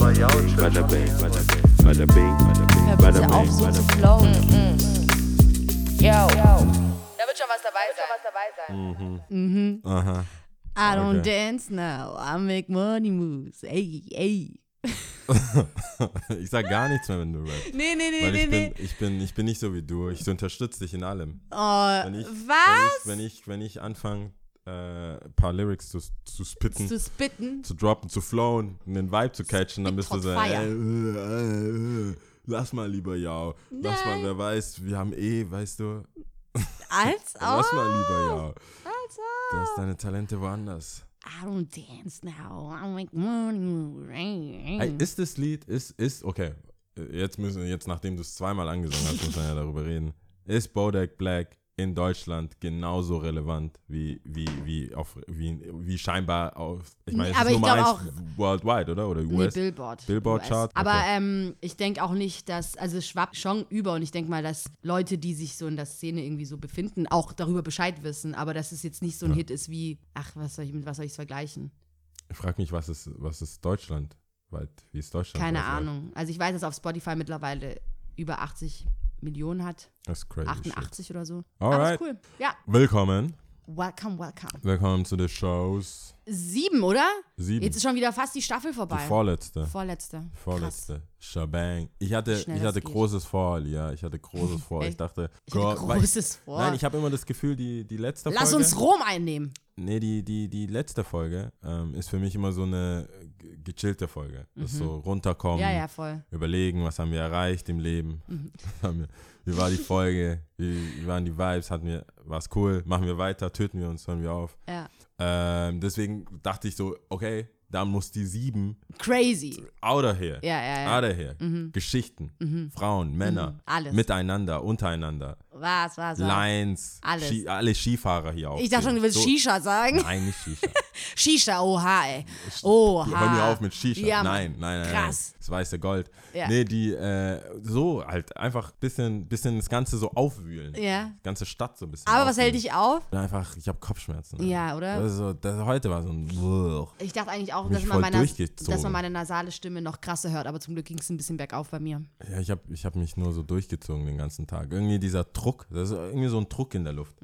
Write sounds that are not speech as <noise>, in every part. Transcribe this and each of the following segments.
Bada bing, bada bing, bada bing, auf, so zu flowen. Yo. Da wird schon was dabei sein. Aha. I don't Okay. dance now, I make money moves. Ey, ey. <laughs> ich sag gar nichts mehr, wenn du rappst. Nee, nee, nee, Weil nee, ich nee. bin, ich, bin, ich bin nicht so wie du. Ich unterstütze dich in allem. Oh, Wenn ich, was? Wenn ich, wenn ich, wenn ich anfange, äh, ein paar Lyrics zu, zu spitten, Zu spitten? zu droppen, zu flowen, den Vibe zu catchen, dann bist du so, ey, äh, äh, äh, lass mal lieber ja. Lass mal, wer weiß, wir haben eh, weißt du, Als <laughs> lass ob. mal lieber ja. Als Du ob. hast deine Talente woanders. I don't dance now, I make money moves. Ey, ey. Ey, ist das Lied, ist, ist, okay, jetzt müssen, jetzt nachdem du es zweimal angesungen hast, muss man ja darüber reden. Ist Bodak Black in Deutschland genauso relevant wie, wie, wie, auf, wie, wie scheinbar auf, ich meine, es Aber ist ich Nummer eins worldwide, oder? Oder Nee, US? Billboard. Billboard US. Chart, Aber okay. ähm, ich denke auch nicht, dass, also es schwappt schon über und ich denke mal, dass Leute, die sich so in der Szene irgendwie so befinden, auch darüber Bescheid wissen, aber dass es jetzt nicht so ein Ja. Hit ist wie, ach, was soll ich, mit was soll ich es vergleichen? ich frage mich, was ist, was ist Deutschland? Wie ist Deutschland? Keine? Ahnung. Also ich weiß, dass auf Spotify mittlerweile über 80 Millionen hat, Das ist crazy. Shit. 88 oder so. Alright. Cool. Ja, Willkommen. welcome, welcome. Willkommen zu den Shows. Sieben, oder? Sieben. Jetzt ist schon wieder fast die Staffel vorbei. die vorletzte. Vorletzte. Vorletzte. Shabang. Ich hatte, Schnell ich hatte geht. großes Vor, ja. Ich hatte großes <laughs> Vor. ich dachte, Ich Gott, weil ich- großes vor. Nein, ich habe immer das Gefühl, die, die letzte Lass Folge. uns Rom einnehmen. Nee, die, die, die letzte Folge ähm, ist für mich immer so eine ge- gechillte Folge. Das ist so runterkommen, Mhm. Ja, ja, überlegen, was haben wir erreicht im Leben. Mhm. <laughs> Wir, wie war die Folge? Wie, wie waren die Vibes? Hatten wir, war es cool? Machen wir weiter? Töten wir uns? Hören wir auf? Ja. Ähm, deswegen dachte ich so, okay, da muss die sieben Crazy. out of here. Ja, ja, ja. Out of here. Geschichten. Frauen, Männer. Mhm. Alles. Miteinander, untereinander. Was, was, was? Lines. Alles. Ski, alle Skifahrer hier auch. Ich dachte schon, du willst Shisha sagen. Nein, nicht Shisha. <laughs> Shisha, oha, ey. Oha. Hör mir auf mit Shisha. Ja, nein, nein, nein. Krass. Nein. Das weiße Gold. Ja. Nee, die äh, so halt einfach bisschen, bisschen das Ganze so aufwühlen. Ja. Die ganze Stadt so ein bisschen. Aber was hält aufwühlen. dich auf? Und Einfach, ich habe Kopfschmerzen. Ja, oder? Also, das, heute war so ein. Ich dachte eigentlich auch, dass man, meine, dass man meine nasale Stimme noch krasser hört, aber zum Glück ging es ein bisschen bergauf bei mir. Ja, ich habe ich hab mich nur so durchgezogen den ganzen Tag. Irgendwie dieser Druck, das ist irgendwie so ein Druck in der Luft.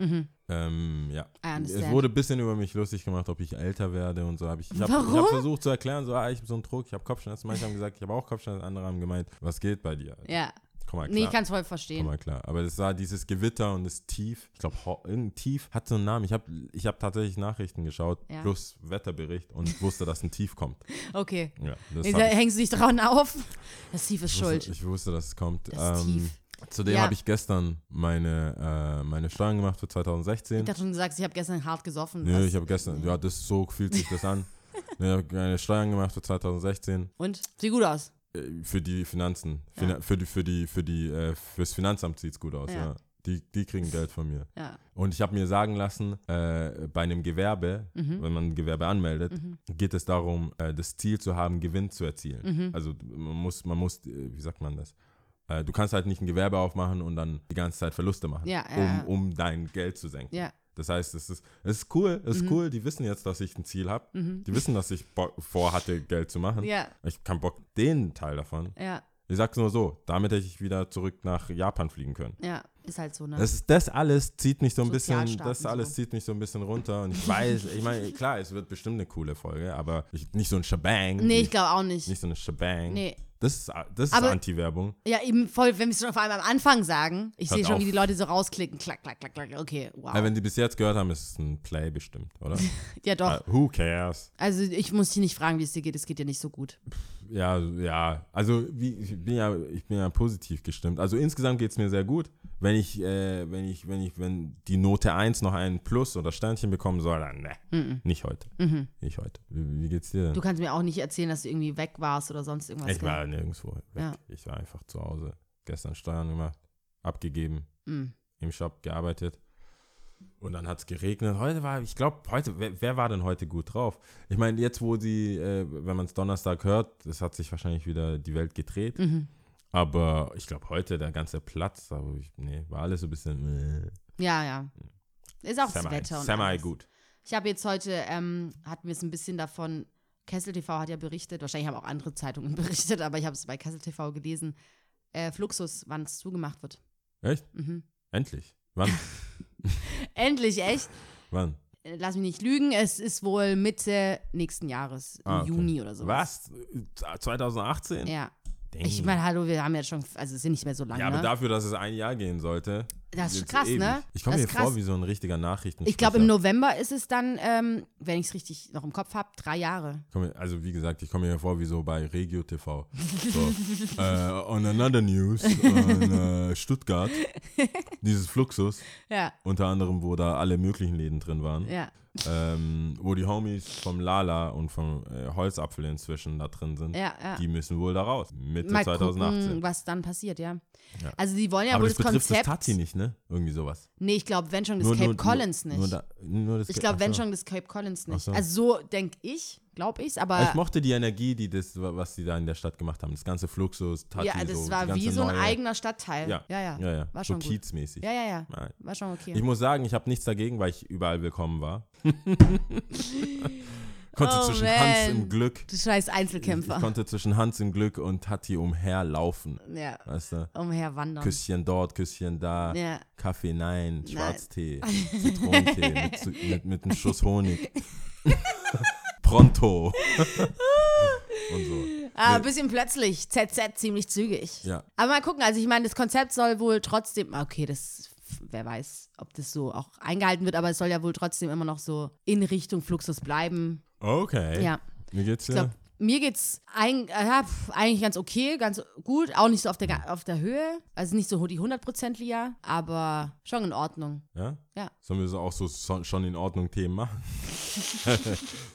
Ähm, ja. Es wurde ein bisschen über mich lustig gemacht, ob ich älter werde und so. Hab ich ich habe hab versucht zu erklären, so, ah, ich habe so einen Druck, ich habe Kopfschmerzen. Manche haben gesagt, ich habe auch Kopfschmerzen, andere haben gemeint, was geht bei dir? Ja. Komm mal klar. Nee, ich kann es voll Komm verstehen. mal klar. Aber das war dieses Gewitter und das Tief. Ich glaube, irgendein Tief hat so einen Namen. Ich habe ich hab tatsächlich Nachrichten geschaut, Ja. plus Wetterbericht und wusste, dass ein Tief kommt. Okay. Ja, Nee, da hängst du dich dran auf? Das Tief ist ich, wusste, schuld. ich wusste, dass es kommt. Das Ähm, Tief. Zudem Ja. habe ich gestern meine, äh, meine Steuern gemacht für 2016. Ich dachte schon, du sagst, ich habe gestern hart gesoffen. Nö, ich habe gestern, ja, das so fühlt sich das an. <laughs> Ich habe meine Steuern gemacht für 2016 Und? Sieht gut aus. äh, für die Finanzen. Ja. Für die, für die, für die, äh, fürs Finanzamt sieht's gut aus, Ja. ja. Die, die kriegen Geld von mir. Ja. Und ich habe mir sagen lassen, äh, bei einem Gewerbe, Mhm. wenn man ein Gewerbe anmeldet, geht es darum, äh, das Ziel zu haben, Gewinn zu erzielen. Mhm. Also man muss, man muss, äh, wie sagt man das? Äh, du kannst halt nicht ein Gewerbe aufmachen und dann die ganze Zeit Verluste machen, Ja, ja, um, um dein Geld zu senken. Ja. Das heißt, es ist, es ist cool, es ist Mhm. cool, die wissen jetzt, dass ich ein Ziel habe. Die wissen, dass ich vorhatte, Geld zu machen. Ja. Ich keinen Bock, den Teil davon. Ja. Ich sag's nur so, damit hätte ich wieder zurück nach Japan fliegen können. Ja. Ist halt so, ne? Das, ist, das alles zieht mich so ein bisschen, das alles so. zieht mich so ein bisschen runter. Und ich weiß, ich meine, klar, es wird bestimmt eine coole Folge, aber ich, nicht so ein Shabang. nee, ich glaube auch nicht. Nicht so eine Shabang. Nee. Das ist, das ist Anti-Werbung. Ja, eben voll, wenn wir es schon vor allem am Anfang sagen. Ich sehe schon, auf. wie die Leute so rausklicken. Klack, klack, klack, klack. Okay, wow. Ja, wenn die bis jetzt gehört haben, ist es ein Play bestimmt, oder? <laughs> ja, doch. Äh, who cares? Also ich muss dich nicht fragen, wie es dir geht. Es geht dir nicht so gut. Ja, ja. Also wie, ich bin ja, ich bin ja positiv gestimmt. Also insgesamt geht es mir sehr gut. Wenn ich, äh, wenn ich, wenn ich, wenn die Note 1 noch ein Plus oder Sternchen bekommen soll, dann ne, nicht heute. Nicht heute. Wie, wie geht's dir denn? Du kannst mir auch nicht erzählen, dass du irgendwie weg warst oder sonst irgendwas. ich war nirgendwo weg. Ja. Ich war einfach zu Hause. Gestern Steuern gemacht, abgegeben, Mm. im Shop gearbeitet. Und dann hat es geregnet. Heute war, ich glaube, heute, wer, wer war denn heute gut drauf? Ich meine, jetzt, wo sie, äh, wenn man es Donnerstag hört, das hat sich wahrscheinlich wieder die Welt gedreht. Mhm. Aber ich glaube, heute der ganze Platz, aber ich, nee, war alles so ein bisschen äh, Ja, ja. Ist auch das semi, Wetter und semi alles. gut. Ich habe jetzt heute, ähm, hatten wir es ein bisschen davon Kessel TV hat ja berichtet, wahrscheinlich haben auch andere Zeitungen <laughs> berichtet, aber ich habe es bei Kessel TV gelesen, äh, Fluxus, wann es zugemacht wird. Echt? Mhm. Endlich. Wann? <laughs> <laughs> Endlich, echt? Wann? Äh, Lass mich nicht lügen, es ist wohl Mitte nächsten Jahres, im Ah, okay. Juni oder so. Was? 2018? Ja. Dang. Ich meine, hallo, wir haben jetzt schon, also es sind nicht mehr so lange. ja, aber ne? dafür, dass es ein Jahr gehen sollte. Das ist krass, ewig. ne? Ich komme mir krass. vor wie so ein richtiger Nachrichten. Ich glaube, im November ist es dann, ähm, wenn ich es richtig noch im Kopf habe, drei Jahre. Also wie gesagt, ich komme mir vor wie so bei Regio TV. So, <laughs> äh, on another news, in äh, Stuttgart, <laughs> dieses Fluxus, Ja, unter anderem, wo da alle möglichen Läden drin waren, ja. Ähm, wo die Homies vom Lala und vom äh, Holzapfel inzwischen da drin sind, Ja, ja. die müssen wohl da raus. Mitte Mal 2018. gucken, was dann passiert, ja. Ja. Also die wollen ja Aber wohl das das, betrifft Konzept. das Tati nicht, ne? Irgendwie sowas. Nee, ich glaube, wenn schon das Cape Collins nicht. Nur da, nur das ich glaube, wenn schon das Cape Collins nicht. So. Also so denke ich, glaube ich's, aber ich mochte die Energie, die das, was sie da in der Stadt gemacht haben. Das ganze Fluxus, Tati, ja, das so, war wie so ein neue, eigener Stadtteil. Ja, ja, ja. ja, ja. War so schon kiezmäßig. Ja, ja, ja. Nein. War schon okay. Ich muss sagen, ich habe nichts dagegen, weil ich überall willkommen war. <laughs> konnte Oh, zwischen man. Hans im Glück, du scheiß ich, Einzelkämpfer. ich konnte zwischen Hans im Glück und Tati umherlaufen. ja, Weißt du? umherwandern. Küsschen dort, Küsschen da, Ja. Kaffee nein, Schwarztee, Zitronentee <laughs> mit, mit, mit einem Schuss Honig. <laughs> Pronto. <laughs> und so. Ah, Nee. ein bisschen plötzlich. ZZ ziemlich zügig. Ja. Aber mal gucken, also ich meine, das Konzept soll wohl trotzdem, okay, das, wer weiß, ob das so auch eingehalten wird, aber es soll ja wohl trotzdem immer noch so in Richtung Fluxus bleiben. Okay. Ja. Wie geht's glaube, mir geht's ein, äh, ja, pf, eigentlich ganz okay, ganz gut. Auch nicht so auf der, auf der Höhe. Also nicht so die 100% Lia, aber schon in Ordnung. Ja? Ja. Sollen wir so auch so schon in Ordnung Themen machen? <laughs>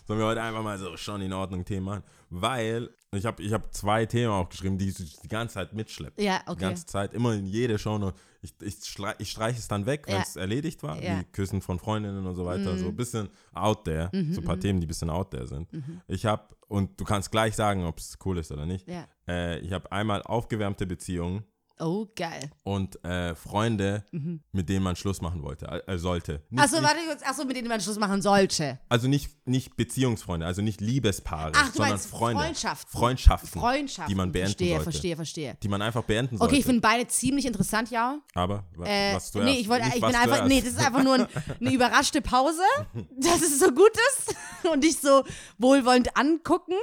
Sollen wir heute einfach mal so schon in Ordnung Themen machen? Weil ich habe ich hab zwei Themen aufgeschrieben, die ich die ganze Zeit mitschleppe. Ja, Die okay. ganze Zeit, immer in jede Show. Ich, ich, ich streiche es dann weg, wenn Ja. es erledigt war, Ja. Mhm. wie Küssen von Freundinnen und so weiter. So ein bisschen out there. so ein paar Themen, die ein bisschen out there sind. Ich habe, und du kannst gleich sagen, ob es cool ist oder nicht. Ja. Äh, ich habe einmal aufgewärmte Beziehungen Oh, geil. und äh, Freunde, mit denen man Schluss machen wollte, äh, äh, sollte. Nicht, Achso, warte kurz. Achso, mit denen man Schluss machen sollte. also nicht, nicht Beziehungsfreunde, also nicht Liebespaare, Ach, du sondern Freunde. Freundschaften. Freundschaften. Freundschaften. Die man beenden verstehe, sollte. verstehe, verstehe. Die man einfach beenden sollte. Okay, ich finde beide ziemlich interessant, ja. Aber wa- Äh, was zuerst? nee, ich wollte, ich bin einfach, nee, das ist einfach nur ein, <laughs> eine überraschte Pause, dass es so gut ist <laughs> und dich so wohlwollend angucken.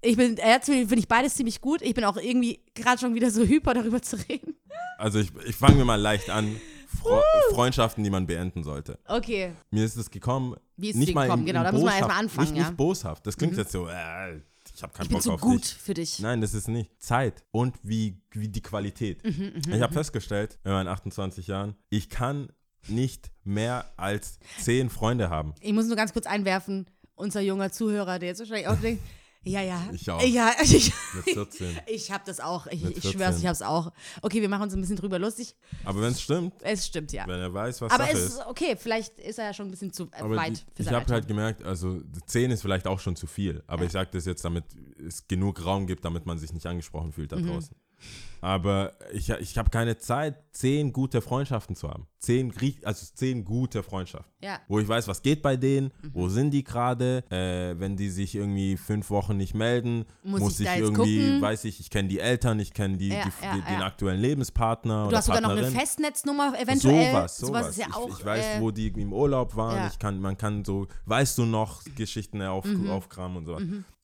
Ich bin, jetzt finde ich beides ziemlich gut. Ich bin auch irgendwie gerade schon wieder so hyper, darüber zu reden. Also ich, ich fange mir mal leicht an. Fro Freundschaften, die man beenden sollte. Okay. Mir ist es gekommen. Wie ist es nicht mal gekommen? in, Genau, da muss man erst mal boshaft- anfangen, Nicht, ja. Mhm. nicht boshaft. Das klingt jetzt so, äh, ich habe keinen Ich bin Bock zu auf gut dich. für dich. Nein, das ist nicht. Zeit und wie, wie die Qualität. Mhm, ich habe festgestellt, in meinen 28 Jahren, ich kann nicht mehr als zehn Freunde haben. Ich muss nur ganz kurz einwerfen, unser junger Zuhörer, der jetzt wahrscheinlich auch <laughs> denkt, ja, ja. Ich auch. Ja, <laughs> ich, Mit 14. ich habe das auch. Ich, ich schwör's, 14. ich hab's auch. Okay, wir machen uns ein bisschen drüber lustig. Aber wenn es stimmt, Es stimmt, ja. wenn er weiß, was Aber Sache es ist. ist okay, vielleicht ist er ja schon ein bisschen zu äh, Aber weit die, für ich habe halt gemerkt, also 10 ist vielleicht auch schon zu viel. Aber ich sage das jetzt, damit es genug Raum gibt, damit man sich nicht angesprochen fühlt da Mhm. draußen. Aber ich, ich habe keine Zeit, zehn gute Freundschaften zu haben. Zehn, also zehn gute Freundschaften. Ja. Wo ich weiß, was geht bei denen, Mhm. wo sind die gerade, äh, wenn die sich irgendwie fünf Wochen nicht melden, Muss muss, ich ich, irgendwie, gucken? weiß ich, ich kenne die Eltern, ich kenne die, Ja, die, ja, die, den aktuellen Lebenspartner Du hast sogar noch eine. Festnetznummer eventuell. Sowas, sowas. ist ja ich, auch. ich weiß, äh, wo die im Urlaub waren. Ich kann, man kann so, weißt du noch, Geschichten auf, Mhm. aufkramen und so.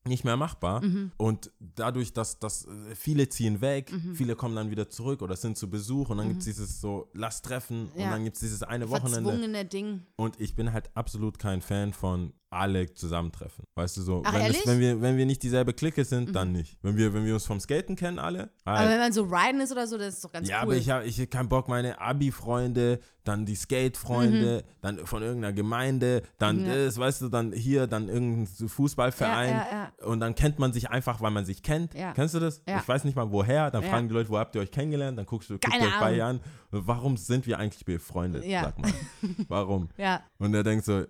Nicht mehr machbar. Und dadurch, dass, dass äh, viele ziehen weg, Mhm. viele kommen dann wieder zurück oder sind zu Besuch und dann gibt es dieses so, lass treffen Ja. und dann gibt es dieses eine Wochenende. Ding. Und ich bin halt absolut kein Fan von alle zusammentreffen. Weißt du so, Ach, wenn? Mhm. wenn, wir, wenn wir nicht dieselbe Clique sind, dann nicht. Wenn wir, wenn wir uns vom Skaten kennen, alle. Aber wenn man so riden ist oder so, das ist doch ganz Ja, cool. aber ich habe ich hab keinen Bock, meine Abi-Freunde, dann die Skate-Freunde, dann von irgendeiner Gemeinde, dann Mhm. Ja. das, weißt du, dann hier, dann irgendein Fußballverein. Ja, ja, Und dann kennt man sich einfach, weil man sich kennt. Ja. Kennst du das? Ja. Ich weiß nicht mal woher. Dann Ja. fragen die Leute, wo habt ihr euch kennengelernt? Dann guckst du, guckst Keine euch Ahnung. an. Warum sind wir eigentlich befreundet? Ja. Sag mal. <laughs> Warum? ja, Und er denkt so,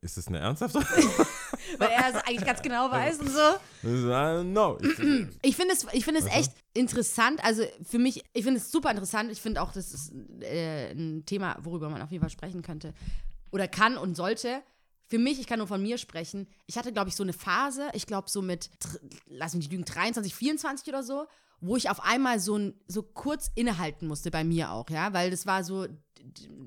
ist das eine ernsthafte? <laughs> weil er es eigentlich ganz genau weiß und so. Don't <clears throat> know. Ich, finde es, ich finde es echt interessant. Also für mich, ich finde es super interessant. Ich finde auch, das ist äh, ein Thema, worüber man auf jeden Fall sprechen könnte. Oder kann und sollte. für mich, ich kann nur von mir sprechen, ich hatte, glaube ich, so eine Phase, ich glaube so mit, lass mich nicht lügen, 23, 24 oder so, wo ich auf einmal so, ein, so kurz innehalten musste, bei mir auch, ja, weil das war so,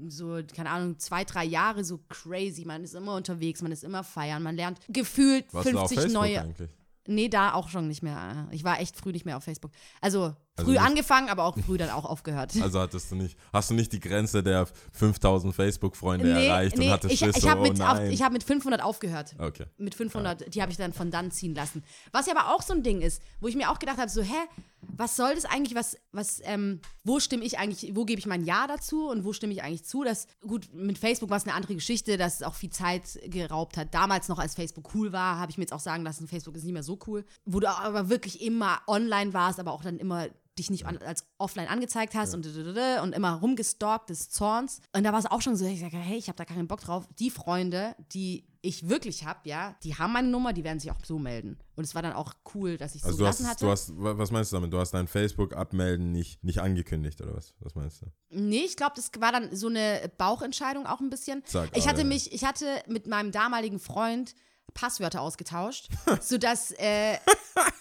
so, keine Ahnung, zwei, drei Jahre so crazy, man ist immer unterwegs, man ist immer feiern, man lernt gefühlt auf 50 Facebook neue, eigentlich? Nee, da auch schon nicht mehr. Ich war echt früh nicht mehr auf Facebook. Also, Also früh nicht- angefangen, aber auch früh dann auch aufgehört. Also hattest du nicht, hast du nicht die Grenze der 5000 Facebook-Freunde erreicht und hattest ich, Schiss ich habe oh mit, auf- ich hab mit 500 aufgehört. okay. Mit 500, die habe ich dann von dann ziehen lassen. Was ja aber auch so ein Ding ist, wo ich mir auch gedacht habe, so, hä, was soll das eigentlich, was, was, ähm, wo stimme ich eigentlich, wo gebe ich mein Ja dazu und wo stimme ich eigentlich zu? Das, gut, mit Facebook war es eine andere Geschichte, dass es auch viel Zeit geraubt hat. Damals noch, als Facebook cool war, habe ich mir jetzt auch sagen lassen, Facebook ist nicht mehr so cool. Wo du aber wirklich immer online warst, aber auch dann immer dich nicht als offline angezeigt hast und, und immer rumgestalkt des Zorns. Und da war es auch schon so, ich sage, hey, ich habe da keinen Bock drauf. Die Freunde, die ich wirklich habe, ja, die haben meine Nummer, die werden sich auch so melden. Und es war dann auch cool, dass ich es Also so hast, gelassen hatte. du hast, wa- was meinst du damit? Du hast dein Facebook-Abmelden nicht, nicht angekündigt oder was? Was meinst du? Nee, ich glaube, das war dann so eine Bauchentscheidung auch ein bisschen. Sag, ich hatte mich, ich hatte mit meinem damaligen Freund Passwörter ausgetauscht, <laughs> sodass, äh,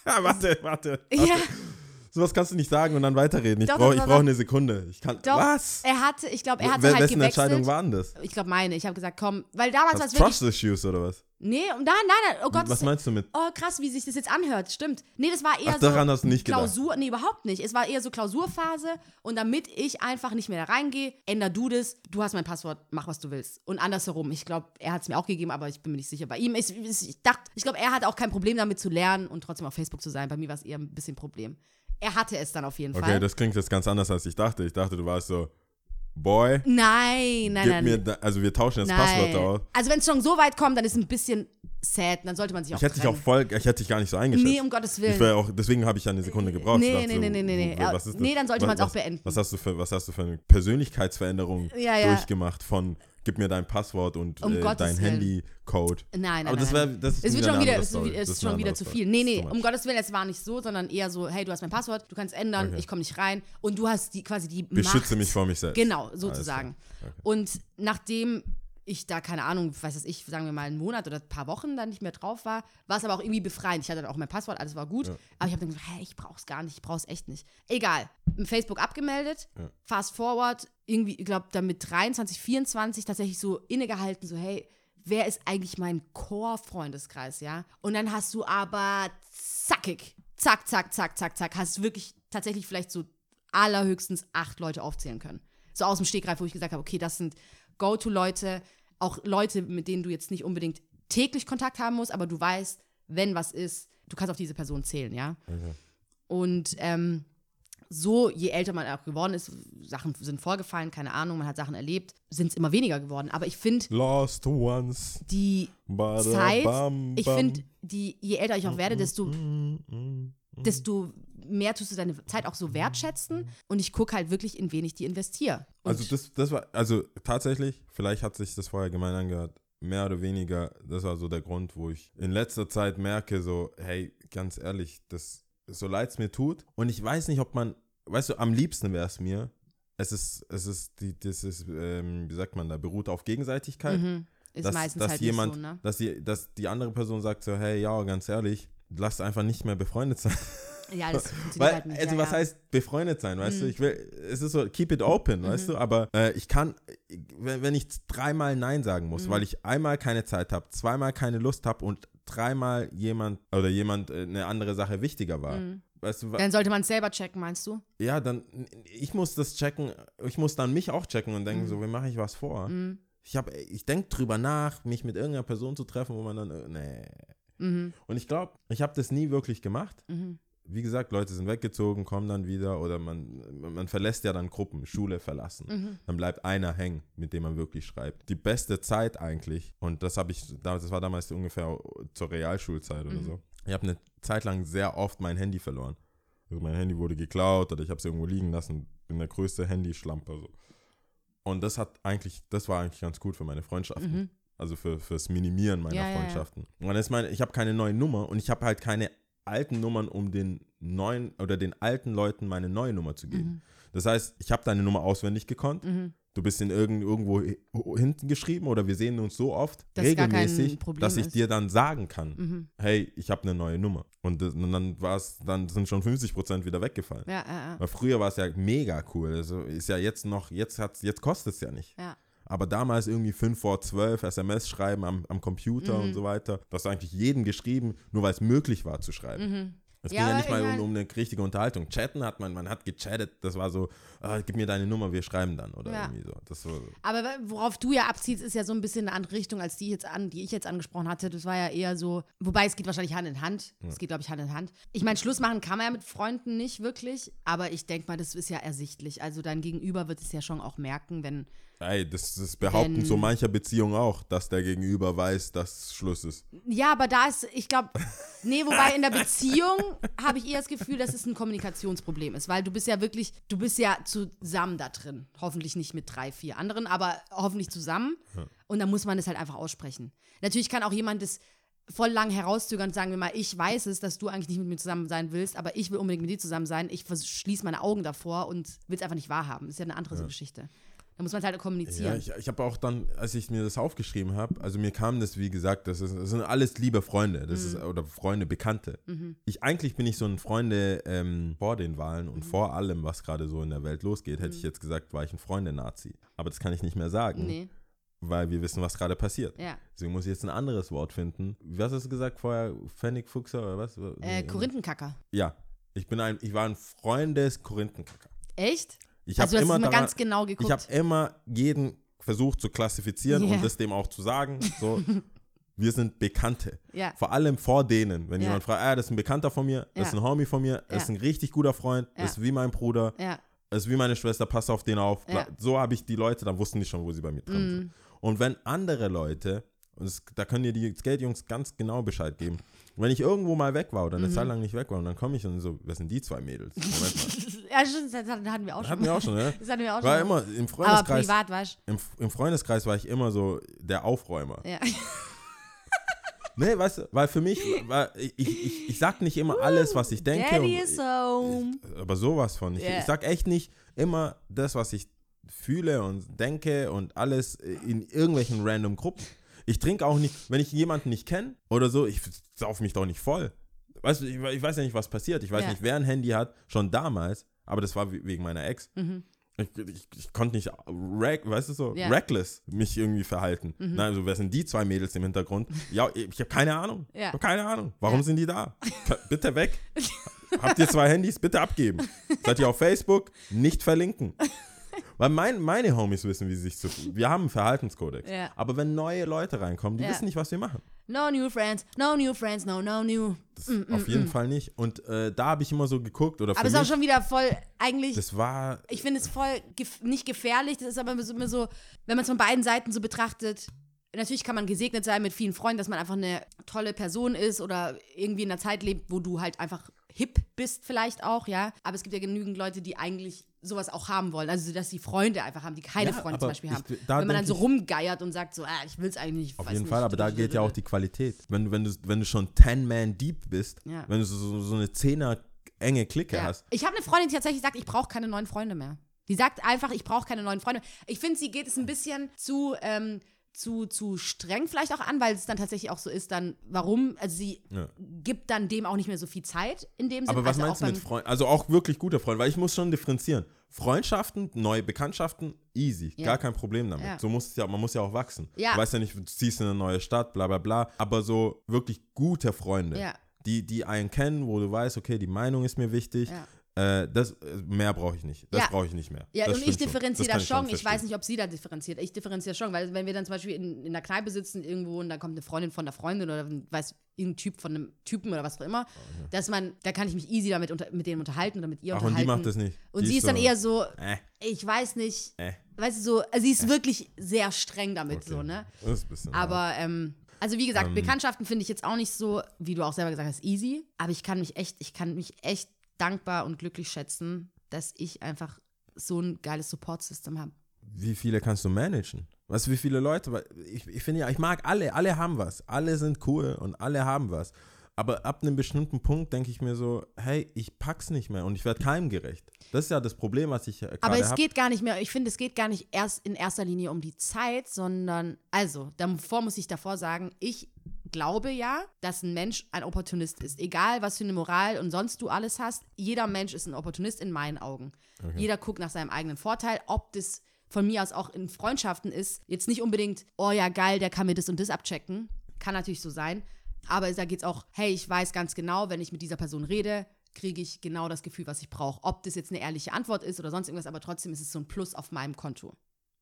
Ah, <laughs> warte, warte. ja, Sowas kannst du nicht sagen und dann weiterreden. Ich brauche ich brauch eine Sekunde. Ich kann. doch, was? er hatte, ich glaube, er hatte Wel- halt Wessen gewechselt. Entscheidung war denn das? Ich glaube, meine. Ich habe gesagt, komm, weil damals war es wirklich, Trust Issues oder was? nee, nein, nein, nein, oh Gott, Was meinst du mit? Oh, krass, wie sich das jetzt anhört. Stimmt. Nee, das war eher Ach, daran so hast du nicht gedacht. Klausur. Nee, überhaupt nicht. Es war eher so Klausurphase. Und damit ich einfach nicht mehr da reingehe, änder du das. Du hast mein Passwort, mach, was du willst. Und andersherum. Ich glaube, er hat es mir auch gegeben, aber ich bin mir nicht sicher. Bei ihm ist, ist ich dachte, ich glaube, er hatte auch kein Problem damit zu lernen und trotzdem auf Facebook zu sein. Bei mir war es eher ein bisschen ein Problem. Er hatte es dann auf jeden Okay, Fall. das klingt jetzt ganz anders, als ich dachte. Ich dachte, du warst so, Boy, nein, nein, nein. mir, da, also wir tauschen jetzt nein. Passwörter aus. Also wenn es schon so weit kommt, dann ist es ein bisschen sad. Dann sollte man sich auch Ich hätte dich auch voll, ich hätte dich gar nicht so eingeschätzt. Nee, um Gottes Willen. Ich auch, deswegen habe ich ja eine Sekunde gebraucht. Nee, dachte nee, nee, nee, nee, was ist das? Nee, dann sollte Was- man's auch beenden. Was hast, du für, was hast du für eine Persönlichkeitsveränderung Ja, ja. durchgemacht von gib mir dein Passwort und Um äh, dein. Handy-Code? Nein, nein, Aber das wär, das ist Es wird schon wieder, es es ist schon wieder zu viel. Nee, nee, um. Gottes Willen, es war nicht so, sondern eher so, hey, du hast mein Passwort, du kannst ändern, Okay. ich komme nicht rein. Und du hast die quasi die Beschütze Macht. mich vor mich selbst. Genau, sozusagen. Okay. Und nachdem ich da, keine Ahnung, weiß das ich, sagen wir mal einen Monat oder ein paar Wochen dann nicht mehr drauf war, war es aber auch irgendwie befreiend. Ich hatte dann auch mein Passwort, alles war gut. Aber ich habe dann gesagt, hey, ich brauch's gar nicht, ich brauch's echt nicht. Egal. Im Facebook abgemeldet, Ja. fast forward, irgendwie, ich glaube, dann mit 23, 24 tatsächlich so innegehalten, so, hey, wer ist eigentlich mein Core-Freundeskreis, ja? Und dann hast du aber zackig, zack, zack, zack, zack, zack, hast du wirklich tatsächlich vielleicht so allerhöchstens acht Leute aufzählen können. So aus dem Stegreif, wo ich gesagt habe, okay, das sind Go-To-Leute, auch Leute, mit denen du jetzt nicht unbedingt täglich Kontakt haben musst, aber du weißt, wenn was ist, du kannst auf diese Person zählen, ja. Und ähm, so, je älter man auch geworden ist, Sachen sind vorgefallen, keine Ahnung, man hat Sachen erlebt, sind es immer weniger geworden. Aber ich finde, Lost once. die Bada Zeit, bam, ich finde, die, je älter ich auch werde, desto, desto mehr tust du deine Zeit auch so wertschätzen. Und ich gucke halt wirklich, in wen ich die investiere. Und Also das, das war, also tatsächlich, vielleicht hat sich das vorher gemein angehört, mehr oder weniger, das war so der Grund, wo ich in letzter Zeit merke, so, hey, ganz ehrlich, das, so leid es mir tut. Und ich weiß nicht, ob man, weißt du, am liebsten wäre es mir, es ist, es ist, die, das ist, ähm, wie sagt man da, beruht auf Gegenseitigkeit. Mhm. ist dass, meistens dass halt jemand, so, ne? dass, die, dass die andere Person sagt so, hey, ja, ganz ehrlich, lass einfach nicht mehr befreundet sein. Ja, das <laughs> funktioniert Weil, halt nicht. also ja, was ja. heißt befreundet sein, weißt du? Mhm. Ich will, es ist so, keep it open, weißt du? Aber äh, ich kann, wenn, wenn ich dreimal Nein sagen muss, Mhm. weil ich einmal keine Zeit habe, zweimal keine Lust habe und dreimal jemand oder jemand äh, eine andere Sache wichtiger war. Weißt du, Dann sollte man es selber checken, meinst du? ja, dann, ich muss das checken, ich muss dann mich auch checken und Mhm. denken, so, wie mache ich was vor? Ich, hab- ich denke drüber nach, mich mit irgendeiner Person zu treffen, wo man dann, äh, nee. Mhm. Und ich glaube, ich habe das nie wirklich gemacht. Wie gesagt, Leute sind weggezogen, kommen dann wieder oder man, man verlässt ja dann Gruppen, Schule verlassen. Mhm. Dann bleibt einer hängen, mit dem man wirklich schreibt. Die beste Zeit eigentlich, und das habe ich, das war damals ungefähr zur Realschulzeit Mhm. oder so. Ich habe eine Zeit lang sehr oft mein Handy verloren. Also mein Handy wurde geklaut oder ich habe es irgendwo liegen lassen. Bin der größte Handyschlamper so. Und das hat eigentlich, das war eigentlich ganz gut für meine Freundschaften. Also für, fürs Minimieren meiner Mhm. Ja, ja, ja. Freundschaften. Und dann ist meine, ich habe keine neue Nummer und ich habe halt keine alten Nummern, um den neuen oder den alten Leuten meine neue Nummer zu geben. Mhm. Das heißt, ich habe deine Nummer auswendig gekonnt. du bist in irgend, irgendwo hi- hinten geschrieben oder wir sehen uns so oft kein regelmäßig, dass ich ist. dir dann sagen kann, Mhm. hey, ich habe eine neue Nummer. Und, das, und dann war es, dann sind schon 50 Prozent wieder weggefallen. Ja, ja, ja. Weil früher war es ja mega cool. Also ist ja jetzt noch, jetzt hat's, jetzt kostet es ja nicht. ja. Aber damals irgendwie 5 vor 12 SMS schreiben am, am Computer Mhm. und so weiter. Du hast eigentlich jedem geschrieben, nur weil es möglich war zu schreiben. Es Ja, ging ja nicht mal um, um eine richtige Unterhaltung. Chatten hat man, man hat gechattet, das war so, ah, gib mir deine Nummer, wir schreiben dann oder Ja. irgendwie so. War, Aber worauf du ja abziehst, ist ja so ein bisschen eine andere Richtung als die jetzt an, die ich jetzt angesprochen hatte. Das war ja eher so, wobei es geht wahrscheinlich Hand in Hand. Es geht, glaube ich, Hand in Hand. Ich meine, Schluss machen kann man ja mit Freunden nicht wirklich, aber ich denke mal, das ist ja ersichtlich. Also dein Gegenüber wird es ja schon auch merken, wenn. Ey, das, das behaupten Wenn- so mancher Beziehung auch, dass der Gegenüber weiß, dass Schluss ist. Ja, aber da ist, ich glaube, nee, wobei in der Beziehung habe ich eher das Gefühl, dass es ein Kommunikationsproblem ist, weil du bist ja wirklich, du bist ja zusammen da drin. Hoffentlich nicht mit drei, vier anderen, aber hoffentlich zusammen. Und dann muss man es halt einfach aussprechen. Natürlich kann auch jemand das voll lang herauszögern und sagen wir mal, ich weiß es, dass du eigentlich nicht mit mir zusammen sein willst, aber ich will unbedingt mit dir zusammen sein. Ich schließe meine Augen davor und will es einfach nicht wahrhaben. Das ist ja eine andere Geschichte. Da muss man es halt Ja, kommunizieren. ich, ich habe auch dann, als ich mir das aufgeschrieben habe, also mir kam das, wie gesagt, das, ist, das sind alles liebe Freunde, das ist, oder Freunde, Bekannte. Ich, eigentlich bin ich so ein Freunde ähm, vor den Wahlen und vor allem, was gerade so in der Welt losgeht, hätte ich jetzt gesagt, war ich ein Freunde-Nazi. Aber das kann ich nicht mehr sagen, nee, weil wir wissen, was gerade passiert. ja. Deswegen muss ich jetzt ein anderes Wort finden. Was hast du gesagt vorher? Pfennigfuchser oder was? Äh, Korinthenkacker. Ja, ich bin ein, ich war ein Freund des Korinthenkacker. Echt? Ich also habe immer daran, ganz genau geguckt. ich habe immer jeden versucht zu klassifizieren Ja. und das dem auch zu sagen. So, <laughs> wir sind Bekannte. Ja. Vor allem vor denen. Wenn Ja. jemand fragt, ah, das ist ein Bekannter von mir, das ist ein Homie von mir, das ist ein richtig guter Freund, das ist wie mein Bruder, das ist wie meine Schwester, pass auf den auf. So habe ich die Leute, dann wussten die schon, wo sie bei mir dran sind. Und wenn andere Leute, und das, da können dir die Skate-Jungs ganz genau Bescheid geben, wenn ich irgendwo mal weg war oder eine Mhm. Zeit lang nicht weg war und dann komme ich und so, wer sind die zwei Mädels? <laughs> Ja, stimmt, das hatten wir auch schon. Hatten wir auch schon, ne? Das hatten wir auch War schon. immer im Aber Freundeskreis. privat weißt Im, Im Freundeskreis war ich immer so der Aufräumer. Ja. <laughs> Nee, weißt du, weil für mich, war, ich, ich, ich sag nicht immer alles, was ich denke. Daddy und, is home. aber sowas von. Ich, Ja. ich sag echt nicht immer das, was ich fühle und denke und alles in irgendwelchen random Gruppen. Ich trinke auch nicht, wenn ich jemanden nicht kenne oder so, ich sauf mich doch nicht voll. Weißt du, ich, ich weiß ja nicht, was passiert. Ich weiß Ja. nicht, wer ein Handy hat, schon damals, aber das war we- wegen meiner Ex. Ich, ich, ich konnte nicht, rack, weißt du so, Mhm. Ja. reckless mich irgendwie verhalten. Mhm. Nein, also wer sind die zwei Mädels im Hintergrund? Ja, ich habe keine Ahnung. Ja. Ich habe keine Ahnung. Warum Ja. sind die da? <laughs> Bitte weg. Habt ihr zwei Handys? Bitte abgeben. <laughs> Seid ihr auf Facebook? Nicht verlinken. Weil mein, meine Homies wissen, wie sie sich zu. Wir haben einen Verhaltenskodex. Ja. Aber wenn neue Leute reinkommen, die Ja. wissen nicht, was wir machen. No new friends, no new friends, no, no new. Das auf jeden Fall nicht. Und äh, da habe ich immer so geguckt. Oder Aber es ist auch schon wieder voll, eigentlich, das war. ich finde es voll, gef nicht gefährlich, das ist aber immer so- immer so, wenn man es von beiden Seiten so betrachtet, natürlich kann man gesegnet sein mit vielen Freunden, dass man einfach eine tolle Person ist oder irgendwie in einer Zeit lebt, wo du halt einfach hip bist vielleicht auch, ja. Aber es gibt ja genügend Leute, die eigentlich sowas auch haben wollen. Also, dass die Freunde einfach haben, die keine Ja, Freunde zum Beispiel ich- haben. da wenn man dann so ich- rumgeiert und sagt so, ah, ich will es eigentlich nicht. Auf jeden nicht. Fall, aber da geht ja auch die Qualität. Wenn, du- wenn, du, wenn du schon 10-Man deep bist, Ja. wenn du so, so, eine 10er enge Clique Ja. hast, Ich habe eine Freundin, die tatsächlich sagt, ich brauche keine neuen Freunde mehr. Die sagt einfach, ich brauche keine neuen Freunde. Ich finde, sie geht es ein bisschen zu, ähm, zu, zu streng vielleicht auch an, weil es dann tatsächlich auch so ist, dann, warum? Also sie Ja. gibt dann dem auch nicht mehr so viel Zeit in dem Sinne. Aber was also meinst du mit Freunden? Also auch wirklich gute Freunde, weil ich muss schon differenzieren. Freundschaften, neue Bekanntschaften, easy. Ja. Gar kein Problem damit. Ja. So muss es ja, man muss ja auch wachsen. Ja. Du weißt ja nicht, du ziehst in eine neue Stadt, bla bla bla. Aber so wirklich gute Freunde, die, die einen kennen, wo du weißt, okay, die Meinung ist mir wichtig. Äh, das, äh, mehr brauche ich nicht. Das Ja. brauche ich nicht mehr. Ja, das und ich differenziere Das schon. Ich, verstehen. weiß nicht, ob sie da differenziert. Ich differenziere schon, weil wenn wir dann zum Beispiel in, in der Kneipe sitzen irgendwo und da kommt eine Freundin von der Freundin oder weiß irgendein Typ von einem Typen oder was auch immer, dass man, da kann ich mich easy damit unter, mit denen unterhalten oder mit ihr Ach, und unterhalten. die macht das nicht. Und Die sie ist dann so, eher so, Äh, ich weiß nicht, äh. weißt du, so, also sie ist wirklich sehr streng damit, Okay. so, ne? Das ist ein bisschen. Aber, ähm, also wie gesagt, Bekanntschaften finde ich jetzt auch nicht so, wie du auch selber gesagt hast, easy. Aber ich kann mich echt, ich kann mich echt dankbar und glücklich schätzen, dass ich einfach so ein geiles Support-System habe. wie viele kannst du managen? Weißt du, wie viele Leute? Ich, ich finde ja, ich mag alle, alle haben was. Alle sind cool und alle haben was. Aber ab einem bestimmten Punkt denke ich mir so, hey, ich pack's nicht mehr und ich werde keinem gerecht. Das ist ja das Problem, was ich äh, Aber gerade es habe. geht gar nicht mehr, ich finde, es geht gar nicht erst in erster Linie um die Zeit, sondern, also, davor muss ich davor sagen, ich glaube ja, dass ein Mensch ein Opportunist ist. Egal, was für eine Moral und sonst du alles hast, jeder Mensch ist ein Opportunist in meinen Augen. Jeder guckt nach seinem eigenen Vorteil, ob das von mir aus auch in Freundschaften ist. Jetzt nicht unbedingt, oh ja, geil, der kann mir das und das abchecken. Kann natürlich so sein. Aber da geht es auch, hey, ich weiß ganz genau, wenn ich mit dieser Person rede, kriege ich genau das Gefühl, was ich brauche. Ob das jetzt eine ehrliche Antwort ist oder sonst irgendwas, aber trotzdem ist es so ein Plus auf meinem Konto.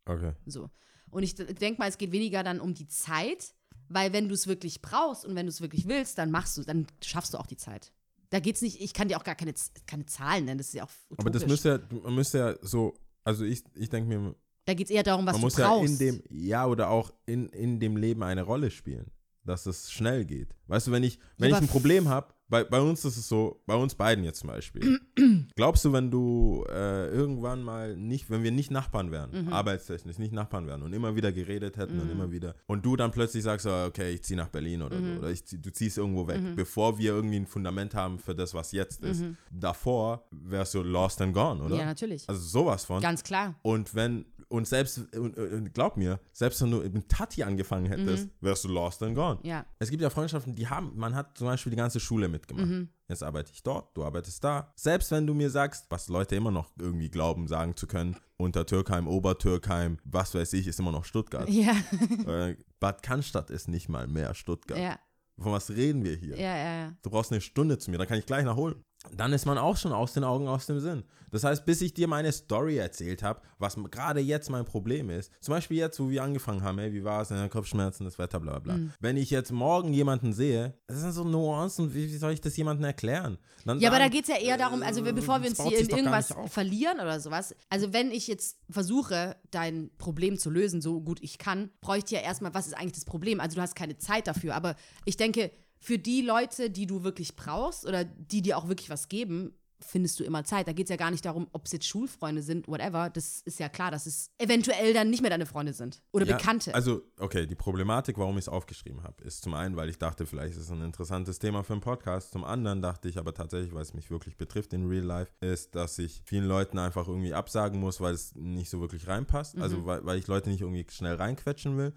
Okay. So. Und ich denke mal, es geht weniger dann um die Zeit, weil wenn du es wirklich brauchst und wenn du es wirklich willst, dann machst du, dann schaffst du auch die Zeit. Da geht's nicht, ich kann dir auch gar keine, keine Zahlen nennen, das ist ja auch utopisch. Aber das müsste ja, man müsste ja so, also ich, ich denke mir, da geht es eher darum, was man du muss brauchst. ja in dem, ja, oder auch in, in dem Leben eine Rolle spielen, dass es schnell geht. Weißt du, wenn ich, wenn Ja, ich ein Problem habe, bei, bei uns ist es so, bei uns beiden jetzt zum Beispiel. <clears throat> Glaubst du, wenn du äh, irgendwann mal nicht, wenn wir nicht Nachbarn wären, Mhm. arbeitstechnisch nicht Nachbarn wären und immer wieder geredet hätten und immer wieder, und du dann plötzlich sagst, okay, ich ziehe nach Berlin oder Mhm. so, oder ich zieh, du ziehst irgendwo weg, bevor wir irgendwie ein Fundament haben für das, was jetzt ist. Davor wärst du lost and gone, oder? Mhm. Ja, natürlich. Also sowas von. Ganz klar. Und wenn, und selbst, und, und glaub mir, selbst wenn du mit Tati angefangen hättest, wärst du lost and gone. Mhm. Ja. Es gibt ja Freundschaften, die haben, man hat zum Beispiel die ganze Schule mitgemacht. Mhm. Jetzt arbeite ich dort, du arbeitest da. Selbst wenn du mir sagst, was Leute immer noch irgendwie glauben, sagen zu können, unter Türkheim, Obertürkheim, was weiß ich, ist immer noch Stuttgart. Ja, <laughs> äh, Bad Cannstatt ist nicht mal mehr Stuttgart. ja, Von was reden wir hier? ja, ja, ja. Du brauchst eine Stunde zu mir, dann kann ich gleich nachholen. Dann ist man auch schon aus den Augen, aus dem Sinn. Das heißt, bis ich dir meine Story erzählt habe, was gerade jetzt mein Problem ist, zum Beispiel jetzt, wo wir angefangen haben, ey, wie war es, äh, Kopfschmerzen, das Wetter, bla bla bla. Mhm. Wenn ich jetzt morgen jemanden sehe, das sind so Nuancen, wie, wie soll ich das jemandem erklären? Dann Ja, aber da geht es ja eher darum, also äh, bevor wir uns hier in irgendwas verlieren oder sowas. Also wenn ich jetzt versuche, dein Problem zu lösen, so gut ich kann, bräuchte ich ja erstmal, was ist eigentlich das Problem? Also du hast keine Zeit dafür. Aber ich denke, für die Leute, die du wirklich brauchst oder die dir auch wirklich was geben, findest du immer Zeit. Da geht es ja gar nicht darum, ob es jetzt Schulfreunde sind, whatever. Das ist ja klar, dass es eventuell dann nicht mehr deine Freunde sind. Oder Ja, Bekannte. Also, okay, die Problematik, warum ich es aufgeschrieben habe, ist zum einen, weil ich dachte, vielleicht ist es ein interessantes Thema für einen Podcast. Zum anderen dachte ich aber tatsächlich, weil es mich wirklich betrifft in Real Life, ist, dass ich vielen Leuten einfach irgendwie absagen muss, weil es nicht so wirklich reinpasst. Also, weil, weil ich Leute nicht irgendwie schnell reinquetschen will.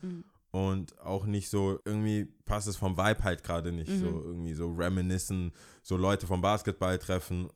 Und auch nicht so, irgendwie passt es vom Vibe halt gerade nicht. So irgendwie so reminiscen, so Leute vom Basketball treffen.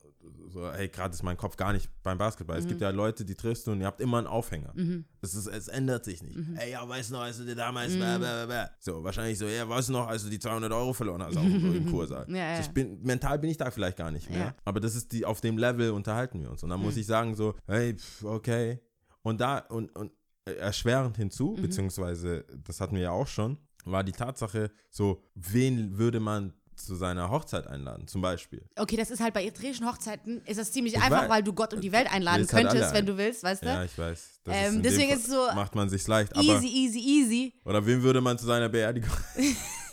So, hey, gerade ist mein Kopf gar nicht beim Basketball. Es gibt ja Leute, die triffst du und ihr habt immer einen Aufhänger. Es, ist, es ändert sich nicht. Ey, ja, weißt du noch, als du dir damals. blah, blah, blah, blah. So, wahrscheinlich so, ja, weißt du noch, als du die 200 Euro verloren hast, auch <laughs> so im Kursaal. Ja, ja. So, ich bin, mental bin ich da vielleicht gar nicht mehr. Ja. Aber das ist die, auf dem Level unterhalten wir uns. Und dann muss ich sagen, so, hey, pf, okay. Und da, und, und erschwerend hinzu, beziehungsweise, das hatten wir ja auch schon, war die Tatsache, so, wen würde man zu seiner Hochzeit einladen, zum Beispiel. okay, das ist halt bei eritreischen Hochzeiten, ist das ziemlich Ich einfach, weiß. weil du Gott und die Welt einladen halt könntest, wenn ein. du willst, weißt du? Ja, ich weiß. Das Ähm, dem deswegen ist es so Macht man sich leicht. Aber, Easy, easy, easy. oder wen würde man zu seiner Beerdigung <laughs>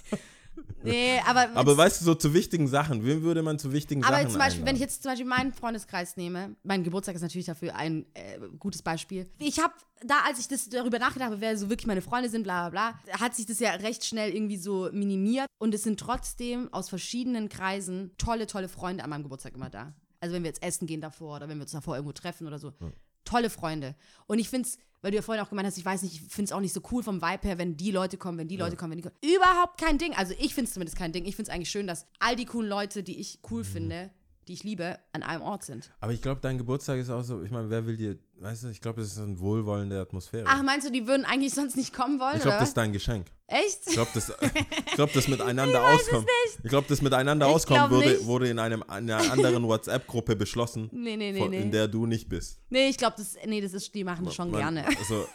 Nee, <laughs> aber, Aber weißt du, so zu wichtigen Sachen, wen würde man zu wichtigen aber Sachen zum Beispiel, wenn ich einladen? jetzt zum Beispiel meinen Freundeskreis nehme, mein Geburtstag ist natürlich dafür ein äh, gutes Beispiel. Ich habe da, als ich das darüber nachgedacht habe, wer so wirklich meine Freunde sind, bla bla bla, hat sich das ja recht schnell irgendwie so minimiert. Und es sind trotzdem aus verschiedenen Kreisen tolle, tolle Freunde an meinem Geburtstag immer da. Also wenn wir jetzt essen gehen davor oder wenn wir uns davor irgendwo treffen oder so. Tolle Freunde. Und ich finde es, weil du ja vorhin auch gemeint hast, ich weiß nicht, ich finde es auch nicht so cool vom Vibe her, wenn die Leute kommen, wenn die Leute kommen, wenn die kommen. Überhaupt kein Ding. Also ich finde es zumindest kein Ding. Ich finde es eigentlich schön, dass all die coolen Leute, die ich cool finde, die ich liebe, an einem Ort sind. Aber ich glaube, dein Geburtstag ist auch so, ich meine, wer will dir, weißt du, ich glaube, es ist eine wohlwollende Atmosphäre. Ach, meinst du, die würden eigentlich sonst nicht kommen wollen, ich glaube, das ist dein Geschenk. Echt? Ich glaube, das, <laughs> ich glaub, das miteinander auskommt. Ich glaube, das miteinander Ich auskommen wurde, wurde in einem, einer anderen WhatsApp-Gruppe beschlossen, Nee, nee, nee, von, in der du nicht bist. Nee, ich glaube, das, nee, das ist, die machen das schon Man- gerne. Also,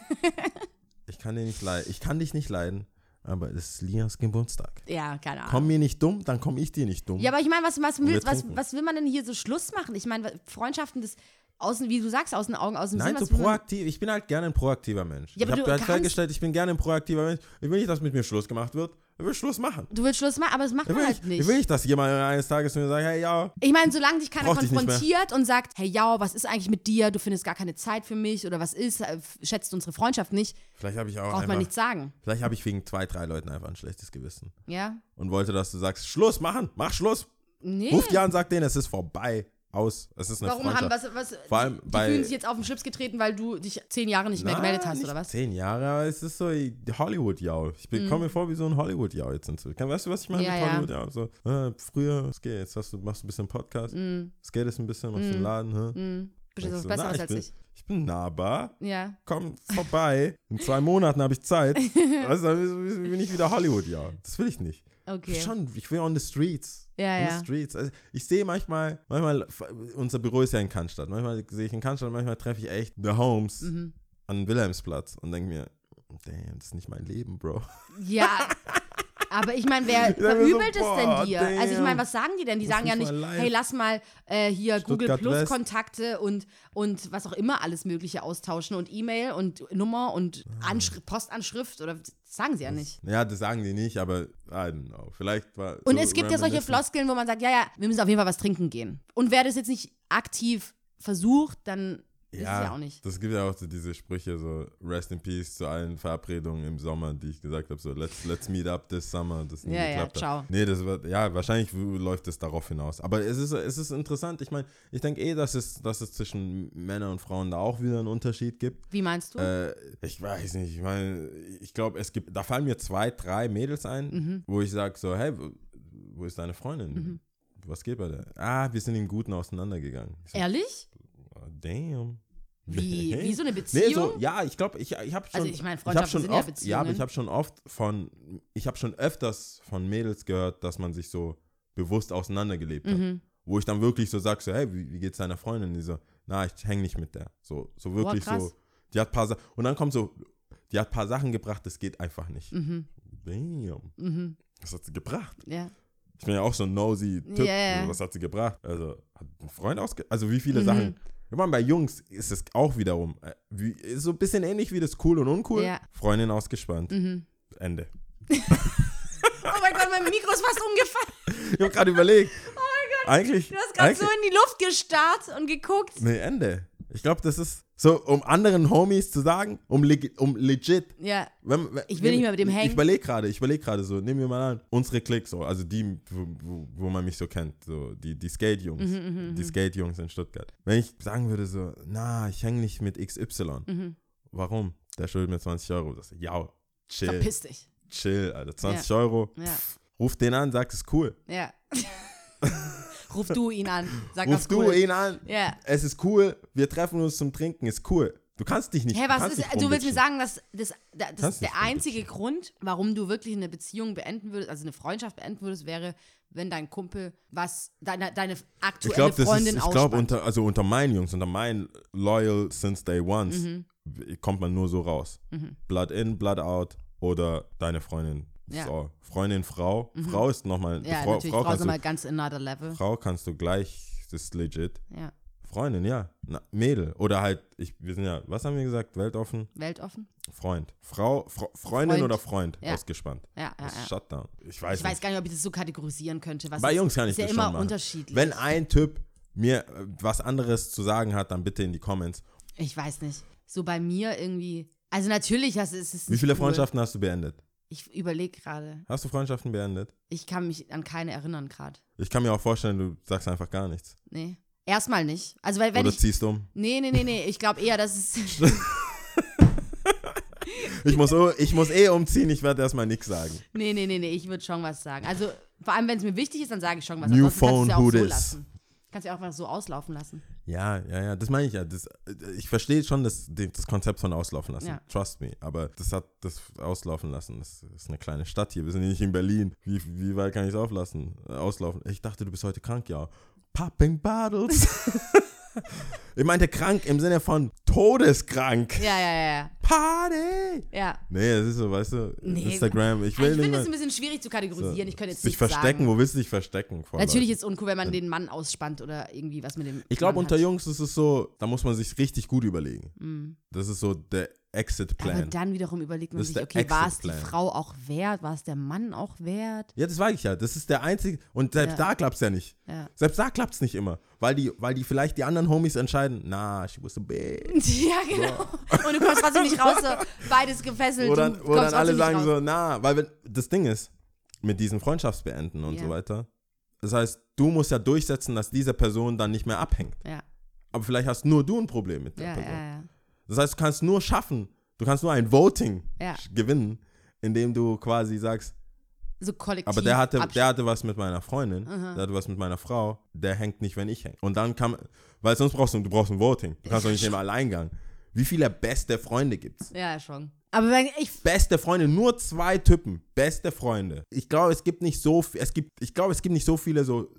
<laughs> ich kann dir nicht leiden. Ich kann dich nicht leiden, aber es ist Lias Geburtstag. Ja, keine Ahnung. Komm mir nicht dumm, dann komm ich dir nicht dumm. Ja, aber ich meine, was, was, willst, was, was will man denn hier so Schluss machen? Ich meine, Freundschaften, das außen, wie du sagst, aus den Augen, aus dem Nein, Sinn, so will man- proaktiv. Ich bin halt gerne ein proaktiver Mensch. Ja, ich habe halt festgestellt, ich bin gerne ein proaktiver Mensch. Ich will nicht, dass mit mir Schluss gemacht wird. Er will Schluss machen. Du willst Schluss machen, aber das macht Ich man halt nicht, nicht. ich will nicht, dass jemand eines Tages zu mir sagt, hey, ja, Ich meine, solange dich keiner konfrontiert und sagt, hey, ja, was ist eigentlich mit dir? Du findest gar keine Zeit für mich oder was ist? äh, Schätzt unsere Freundschaft nicht? vielleicht habe ich auch Braucht man nichts sagen. vielleicht habe ich wegen zwei, drei Leuten einfach ein schlechtes Gewissen Ja? und wollte, dass du sagst, Schluss machen, mach Schluss. Nee. Ruf die an, sag denen, es ist vorbei, aus, es ist eine Warum haben was, was Vor allem die, bei- fühlen sich jetzt auf den Schlips getreten, weil du dich zehn Jahre nicht mehr gemeldet Na, hast, nicht oder was? Zehn Jahre, aber es ist so Hollywood-Jau. Ich bin- komme mir vor wie so ein Hollywood-Jau jetzt inzwischen. Weißt du, was ich meine Mhm. Ja, mit ja. Hollywood-Jau? So, äh, früher, es geht, jetzt hast du, machst du ein bisschen Podcast, Mhm. es geht jetzt ein bisschen, machst den Laden, hä? Bist Denkst du was du, Besseres na, als bin, ich? Ich bin nahbar, Ja. komm vorbei, in zwei Monaten habe ich Zeit. <laughs> dann bin ich wieder Hollywood-Jau. Das will ich nicht. Okay. Schon, ich will on the streets. Ja, on ja. the streets. Also ich sehe manchmal, manchmal, unser Büro ist ja in Cannstatt. Manchmal sehe ich in Cannstatt, manchmal treffe ich echt The Homes Mhm. an Wilhelmsplatz und denke mir, damn, das ist nicht mein Leben, Bro. Ja. <laughs> Aber ich meine, wer <laughs> mir so, verübelt es denn dir? Also ich damn. meine, was sagen die denn? Die sagen ja nicht, live. hey, lass mal äh, hier Google Stuttgart Plus West. Kontakte und, und was auch immer alles mögliche austauschen und E-Mail und Nummer und. Anschri Postanschrift oder das sagen sie ja nicht. Ja, das sagen die nicht, aber I don't know. Vielleicht war. Und so es gibt ja solche. Floskeln, wo man sagt, ja, ja, wir müssen auf jeden Fall was trinken gehen. Und wer das jetzt nicht aktiv versucht, dann ist es ja auch nicht. Das gibt ja auch so diese Sprüche, so Rest in Peace zu allen Verabredungen im Sommer, die ich gesagt habe, so let's, let's meet up this summer, das Ja, ja, ciao. Nee, das wird, ja, wahrscheinlich läuft es darauf hinaus. Aber es ist, es ist interessant, ich meine, ich denke eh, dass es, dass es zwischen Männern und Frauen da auch wieder einen Unterschied gibt. Wie meinst du? Äh, ich weiß nicht, ich meine, ich glaube, es gibt, da fallen mir zwei, drei Mädels ein, Mhm. wo ich sage so, hey, wo, ist deine Freundin? Was geht bei der? Ah, wir sind im Guten auseinandergegangen. So, Ehrlich? Damn. Wie, <laughs> Nee. wie so eine Nee, Beziehung? so, ja, ich glaube, ich, ich habe schon. Also ich meine, hab Freundschaften schon sind ja oft, Beziehungen. ja, aber ich habe schon oft von, ich habe schon öfters von Mädels gehört, dass man sich so bewusst auseinandergelebt hat. Mhm. Wo ich dann wirklich so sag, so, hey, wie, wie geht's deiner Freundin? Die so, na, ich häng nicht mit der. So, so wirklich krass. so. Die hat paar Sachen, und dann kommt so, die hat paar Sachen gebracht, das geht einfach nicht. Mhm. Damn. Mhm. Was hat sie gebracht? Ja. Ich bin ja auch so ein nosy Typ. Ja, ja. So, was hat sie gebracht? Also, hat ein Freund ausge... Also, wie viele Mhm. Sachen... Ich meine, bei Jungs ist es auch wiederum äh, wie, so ein bisschen ähnlich wie das cool und uncool. Ja. Freundin ausgespannt. Mhm. Ende. <laughs> Oh mein Gott, mein Mikro ist fast umgefallen. Ich habe gerade überlegt. Oh mein Gott. Eigentlich. Du hast gerade so in die Luft gestarrt und geguckt. Nee, Ende. Ich glaube, das ist so, um anderen Homies zu sagen, um, leg, um legit. Ja. Wenn, wenn, Ich will nicht mehr mit dem hängen. Ich überlege gerade, ich überlege gerade so, nehmen wir mal an, unsere Clique so, also die, wo, wo, man mich so kennt, so die, die Skate-Jungs, Mhm, die Skate-Jungs in Stuttgart. Wenn ich sagen würde so, na, ich hänge nicht mit XY. Mhm. Warum? Der schuldet mir 20 Euro. Das, ja, chill, Verpiss dich. chill, Alter. 20 Euro. Ja. Pff, ruf den an, sag, es ist cool. Ja. <laughs> <laughs> Ruf du ihn an. Sag Ruf du cool. ihn an. Ja. Es ist cool, wir treffen uns zum Trinken, ist cool. Du kannst dich nicht. Hä, du was ist, du willst mir sagen, dass das, das, das der einzige Grund, warum du wirklich eine Beziehung beenden würdest, also eine Freundschaft beenden würdest, wäre, wenn dein Kumpel was, deine, deine Ich aktuelle das ist, Freundin ich glaube, unter, also unter meinen Jungs, unter meinen Loyal since day ones, Mhm. kommt man nur so raus. Blood in, blood out oder deine Freundin. Ja. Mhm. So, Freundin, Frau. Frau ist nochmal, ja, Frau, natürlich, Frau, Frau ist nochmal ganz another level. Frau kannst du gleich, das ist legit. Ja. Freundin, ja. Na, Mädel. Oder halt, ich, wir sind ja, was haben wir gesagt? Weltoffen? Weltoffen? Freund. Frau, Fro- Freundin Freund. oder Freund? Ja. Ausgespannt. Ja, ja, Das ja. Shutdown. Ich weiß Ich weiß nicht. gar nicht, ob ich das so kategorisieren könnte. Bei Jungs kann ich ist ja das immer machen. unterschiedlich. Wenn ein Typ mir äh, was anderes zu sagen hat, dann bitte in die Comments. ich weiß nicht. So bei mir irgendwie. Also natürlich hast, ist es Wie viele cool. Freundschaften hast du beendet? Ich überlege gerade. Hast du Freundschaften beendet? Ich kann mich an keine erinnern gerade. Ich kann mir auch vorstellen, du sagst einfach gar nichts. Nee. Erstmal nicht. Also weil wenn Oder ich. ziehst um. Nee, nee, nee, nee. Ich glaube eher, dass es. <laughs> Ich muss, ich muss eh umziehen, ich werde erstmal nichts sagen. nee, nee, nee, nee. Ich würde schon was sagen. Also vor allem, wenn es mir wichtig ist, dann sage ich schon was. New Ansonsten du ja phone, who so lassen. Kannst ja auch einfach so auslaufen lassen. Ja, ja, ja, das meine ich ja. Das, äh, ich verstehe schon das, das Konzept von auslaufen lassen. Ja. Trust me. Aber das hat das auslaufen lassen. Das ist eine kleine Stadt hier. Wir sind hier nicht in Berlin. Wie, wie weit kann ich es auflassen? Äh, auslaufen? Ich dachte, du bist heute krank, ja. Popping Bottles. <laughs> <laughs> ich meinte krank im Sinne von todeskrank. Ja, ja, ja, Party! ja. Nee, das ist so, weißt du, Nee. Instagram, ich Ich will nicht finde es ein bisschen schwierig zu kategorisieren. Ich könnte jetzt sich verstecken. sagen. Wo willst du dich verstecken? Natürlich ist es uncool, wenn man den Mann ausspannt oder irgendwie was mit dem. Ich glaube, unter hat. Jungs ist es so, da muss man sich richtig gut überlegen. Mhm. Das ist so der Exit-Plan. Aber dann wiederum überlegt man Das sich, okay, war es die. Frau auch wert? War es der Mann auch wert? Ja, das weiß ich ja. Das ist der einzige. Und selbst Ja. da klappt es ja nicht. Ja. Selbst da klappt es nicht immer. Weil die, weil die vielleicht die anderen Homies entscheiden, na, she was a bitch. <laughs> Ja, genau. Und du kommst trotzdem nicht raus, so beides gefesselt. Wo dann, wo dann alle sagen raus. so, na, weil wenn, das Ding ist, mit diesen Freundschaftsbeenden und Ja. so weiter, das heißt, du musst ja durchsetzen, dass diese Person dann nicht mehr abhängt. Ja, Aber vielleicht hast nur du ein Problem mit der ja, Person. Das heißt, du kannst nur schaffen, du kannst nur ein Voting Ja. gewinnen, indem du quasi sagst, So kollektiv. aber der hatte, der hatte was mit meiner Freundin, der hatte was mit meiner Frau, der hängt nicht, wenn ich hänge. Und dann kann, weil sonst brauchst du, du brauchst ein Voting. Du kannst doch nicht im Alleingang. Wie viele beste Freunde gibt's? Ja, schon. Aber wenn ich. Beste Freunde, nur zwei Typen, beste Freunde. Ich glaube, es gibt nicht so viel, es gibt, ich glaube, es gibt nicht so viele so,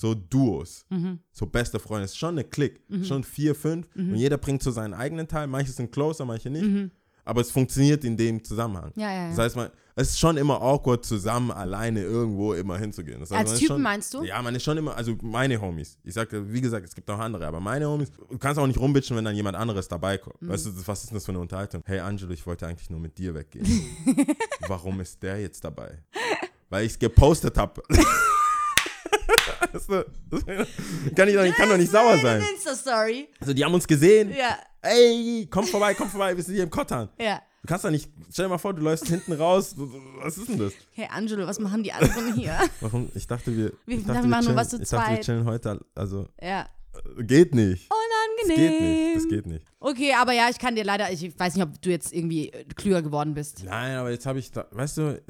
so Duos, Mhm. so beste Freunde. Es ist schon eine Klick, schon vier, fünf Mhm. und jeder bringt so seinen eigenen Teil. Manche sind closer, manche nicht. Aber es funktioniert in dem Zusammenhang. Ja, ja, ja. Das heißt, man, es ist schon immer awkward, zusammen alleine irgendwo immer hinzugehen. Das heißt, Als Typen schon, meinst du? Ja, man ist schon immer, also meine Homies. Ich sagte, wie gesagt, es gibt auch andere, aber meine Homies, du kannst auch nicht rumbitchen, wenn dann jemand anderes dabei kommt. Mhm. Weißt du, was ist denn das für eine Unterhaltung? Hey Angelo, ich wollte eigentlich nur mit dir weggehen. <laughs> Warum ist der jetzt dabei? Weil ich es gepostet habe. <laughs> weißt du, das kann ich, doch- ich kann doch nicht sauer sein. Insta-Story. Also die haben uns gesehen. Ja, Ey, komm vorbei, komm vorbei, wir sind hier im Kottan. ja. Du kannst doch nicht, stell dir mal vor, du läufst hinten raus. Was ist denn das? Hey Angelo, was machen die anderen <laughs> hier? Warum? Ich dachte, wir, Wir ich dachte, wir machen nur chillen, was zu ich dachte, wir zweit. chillen heute, also, ja. äh, geht nicht. Das Unangenehm. geht nicht, das geht nicht. Okay, aber ja, ich kann dir leider, ich weiß nicht, ob du jetzt irgendwie äh, klüger geworden bist. Nein, aber jetzt habe ich, da, weißt du,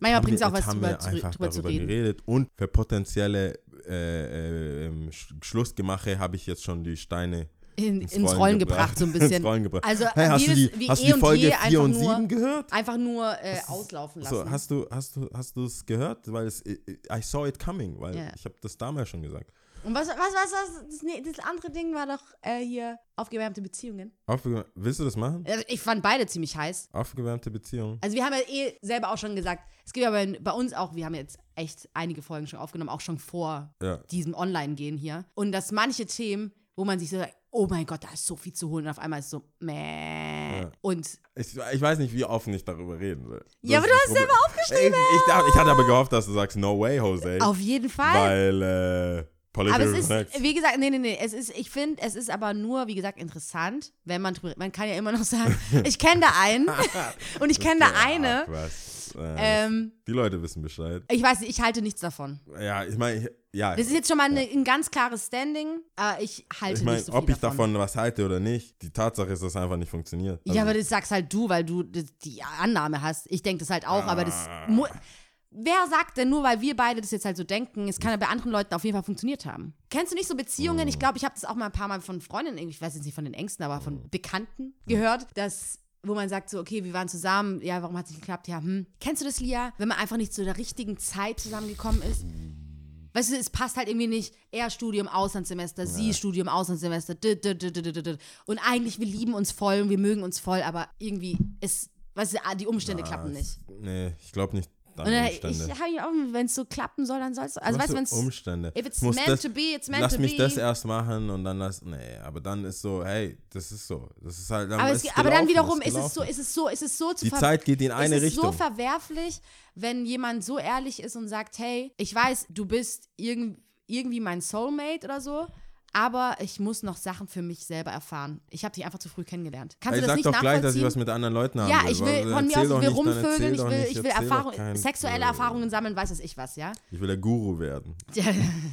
Manchmal bringt's wir- auch was drüber einfach drüber zu darüber reden. geredet und für potenzielle äh, äh, ähm, Sch- Schlussgemache habe ich jetzt schon die Steine In, ins, Rollen gebracht, so ein <laughs> bisschen. Rollen gebracht. Also, hey, hast wie du die, hast eh die Folge je 4 einfach und nur- 7 gehört? Einfach nur äh, auslaufen lassen. So, hast du hast du hast du es gehört? Weil es I I saw it coming, weil Ja. ich habe das damals schon gesagt. Und was, was, was, was das, nee, das andere Ding war doch äh, hier aufgewärmte Beziehungen. Aufge willst du das machen? Also ich fand beide ziemlich heiß. Aufgewärmte Beziehung. Also wir haben ja eh selber auch schon gesagt, es gibt ja bei, bei uns auch, wir haben jetzt echt einige Folgen schon aufgenommen, auch schon vor Ja. diesem Online-Gehen hier. Und dass manche Themen, wo man sich so sagt, oh mein Gott, da ist so viel zu holen und auf einmal ist so, meh. Ja. Und Ich, ich weiß nicht, wie offen ich darüber reden will. Ja, Das aber ist du hast selber aufgeschrieben. Ich, ich, ich hatte aber gehofft, dass du sagst, no way, Jose. auf jeden Fall. Weil, äh, Aber Political es ist, Connect. wie gesagt, nee, nee, nee, es ist, ich finde, es ist aber nur, wie gesagt, interessant, wenn man drüber, man kann ja immer noch sagen, <laughs> ich kenne da einen <laughs> und ich kenne da eine. Ach, was. Äh, Ähm, die Leute wissen Bescheid. ich weiß nicht, ich halte nichts davon. Ja, ich meine, ja. Das ist jetzt schon mal eine, ein ganz klares Standing, aber ich halte ich meine, nicht so ob ich davon. davon was halte oder nicht, die Tatsache ist, dass es einfach nicht funktioniert. Ja, aber das sagst halt du, weil du die Annahme hast. Ich denke das halt auch, aber das. Ah. Wer sagt denn nur, weil wir beide das jetzt halt so denken, es kann ja bei anderen Leuten auf jeden Fall funktioniert haben? Kennst du nicht so Beziehungen? Oh. Ich glaube, ich habe das auch mal ein paar Mal von Freundinnen, ich weiß jetzt nicht von den Ängsten, aber von Bekannten gehört, dass wo man sagt so, okay, wir waren zusammen, ja, warum hat es nicht geklappt? Ja, hm. Kennst du das, Lia? Wenn man einfach nicht zu der richtigen Zeit zusammengekommen ist? Weißt du, es passt halt irgendwie nicht. Er Studium, Auslandssemester, sie Studium, Auslandssemester. dit, dit, dit. Und eigentlich, wir lieben uns voll und wir mögen uns voll, aber irgendwie ist, weißt du, die Umstände klappen nicht. Nee, ich glaube nicht an Und dann, Umstände. ich habe ihn auch, wenn es so klappen soll, dann soll es. Also, weißt du, wenn es. Umstände. If it's Muss meant das- to be, it's meant Lass to mich be. das erst machen und dann lass. Nee, aber dann ist so, hey, das ist so. Das ist halt. Dann Aber, ist es, aber dann gelaufen, wiederum ist es gelaufen. so, ist es so, ist es so zu Die Zeit geht in eine ist es Richtung. so verwerflich, wenn jemand so ehrlich ist und sagt, hey, ich weiß, du bist irgend, irgendwie mein Soulmate oder so, aber ich muss noch Sachen für mich selber erfahren. Ich habe dich einfach zu früh kennengelernt. Kannst Ey, du das sag nicht doch gleich, dass ich was mit anderen Leuten haben ja, ich will von mir aus, ich will rumvögeln, ich will, ich will Erfahrung, sexuelle Blödsinn. Erfahrungen sammeln, weiß es ich was, ja? Ich will der Guru werden. Ja,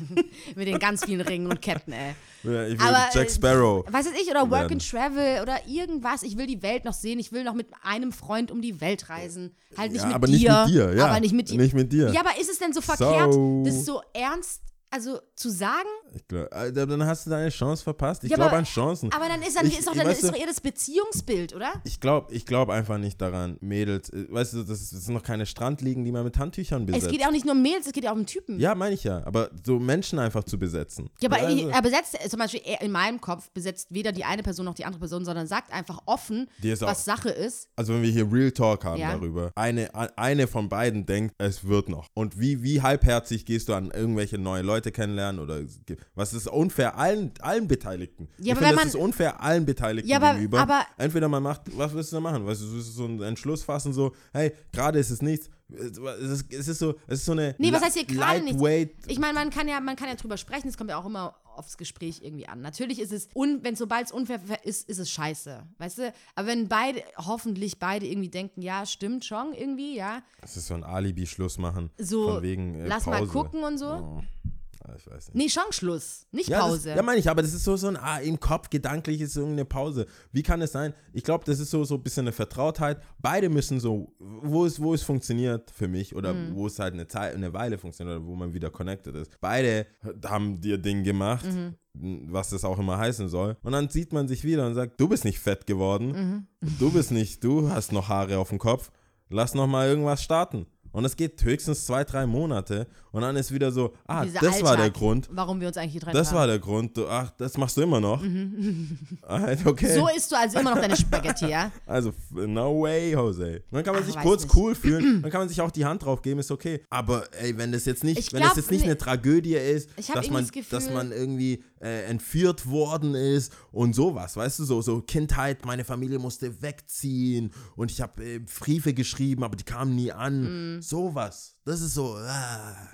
<laughs> Mit den ganz vielen Ringen und Ketten, ey. <laughs> Ich will, ich will Aber, Jack äh, Sparrow. Weiß es ich, oder Work werden. and Travel oder irgendwas. Ich will die Welt noch sehen. Ich will noch mit einem Freund um die Welt reisen. Halt nicht Ja, mit aber dir. nicht mit dir, ja. Aber nicht mit dir. Nicht mit dir. Ja, aber ist es denn so verkehrt, So. das so ernst, also zu sagen? Ich glaub, Alter, dann hast du deine Chance verpasst. Ich Ja, glaube an Chancen. Aber dann ist, dann Ich- ist, doch, dann weißt ist du- doch eher das Beziehungsbild, oder? Ich glaube ich glaub einfach nicht daran, Mädels, äh, weißt du, das, das sind noch keine Strandliegen, die man mit Handtüchern besetzt. Es geht auch nicht nur um Mädels, es geht auch um Typen. ja, meine ich ja, aber so Menschen einfach zu besetzen. Ja, aber also, er besetzt, zum Beispiel in meinem Kopf besetzt weder die eine Person noch die andere Person, sondern sagt einfach offen, ist auch- was Sache ist. also wenn wir hier Real Talk haben Ja. darüber, eine, eine von beiden denkt, es wird noch. Und wie, wie halbherzig gehst du an irgendwelche neue Leute kennenlernen oder. Was ist unfair allen, allen Beteiligten? Ja, ich aber finde, wenn das man- ist unfair allen Beteiligten Ja, aber- gegenüber. aber- Entweder man macht, was willst du da machen? Weißt du, so einen Entschluss fassen, so, hey, gerade ist es nichts. Es ist, es ist so, es ist so eine Nee, was heißt hier gerade nichts? lightweight Ich meine, man kann ja, man kann ja drüber sprechen, es kommt ja auch immer aufs Gespräch irgendwie an. Natürlich ist es, un, wenn sobald es unfair ist, ist es scheiße, weißt du? Aber wenn beide, hoffentlich beide irgendwie denken, ja, stimmt schon irgendwie, ja, Es ist so ein Alibi-Schluss machen. so, wegen, äh, lass mal Pause. gucken und so. Oh, ich weiß nicht. Nee, schon Schluss, nicht Ja, Pause. Das, ja, meine ich, aber das ist so, so ein, ah, im Kopf gedanklich ist so irgendeine Pause. Wie kann es sein? Ich glaube, das ist so, so ein bisschen eine Vertrautheit. Beide müssen so, wo es, wo es funktioniert für mich oder Mhm. wo es halt eine Zeit, eine Weile funktioniert oder wo man wieder connected ist. Beide haben dir Ding gemacht, Mhm. was das auch immer heißen soll. Und dann sieht man sich wieder und sagt, du bist nicht fett geworden. Mhm. Du bist nicht, du hast noch Haare auf dem Kopf. Lass noch mal irgendwas starten. Und es geht höchstens zwei, drei Monate und dann ist wieder so, ah, Dieser das war der Alltag, Grund. Warum wir uns eigentlich getrennt Das haben. war der Grund. Du, ach, das machst du immer noch. Alright, <laughs> okay. Mhm. so isst du also immer noch deine Spaghetti, ja? <laughs> also, no way, Jose. Dann kann man Ach, sich kurz nicht. cool fühlen, <clears throat> dann kann man sich auch die Hand drauf geben, ist okay. Aber ey, wenn das jetzt nicht, Ich wenn glaub, das jetzt nicht nee. eine Tragödie ist, dass man, das Gefühl- dass man irgendwie äh, entführt worden ist und sowas, weißt du, so, so Kindheit, meine Familie musste wegziehen und ich habe äh, Briefe geschrieben, aber die kamen nie an. Mm. Sowas. Das ist so, ah.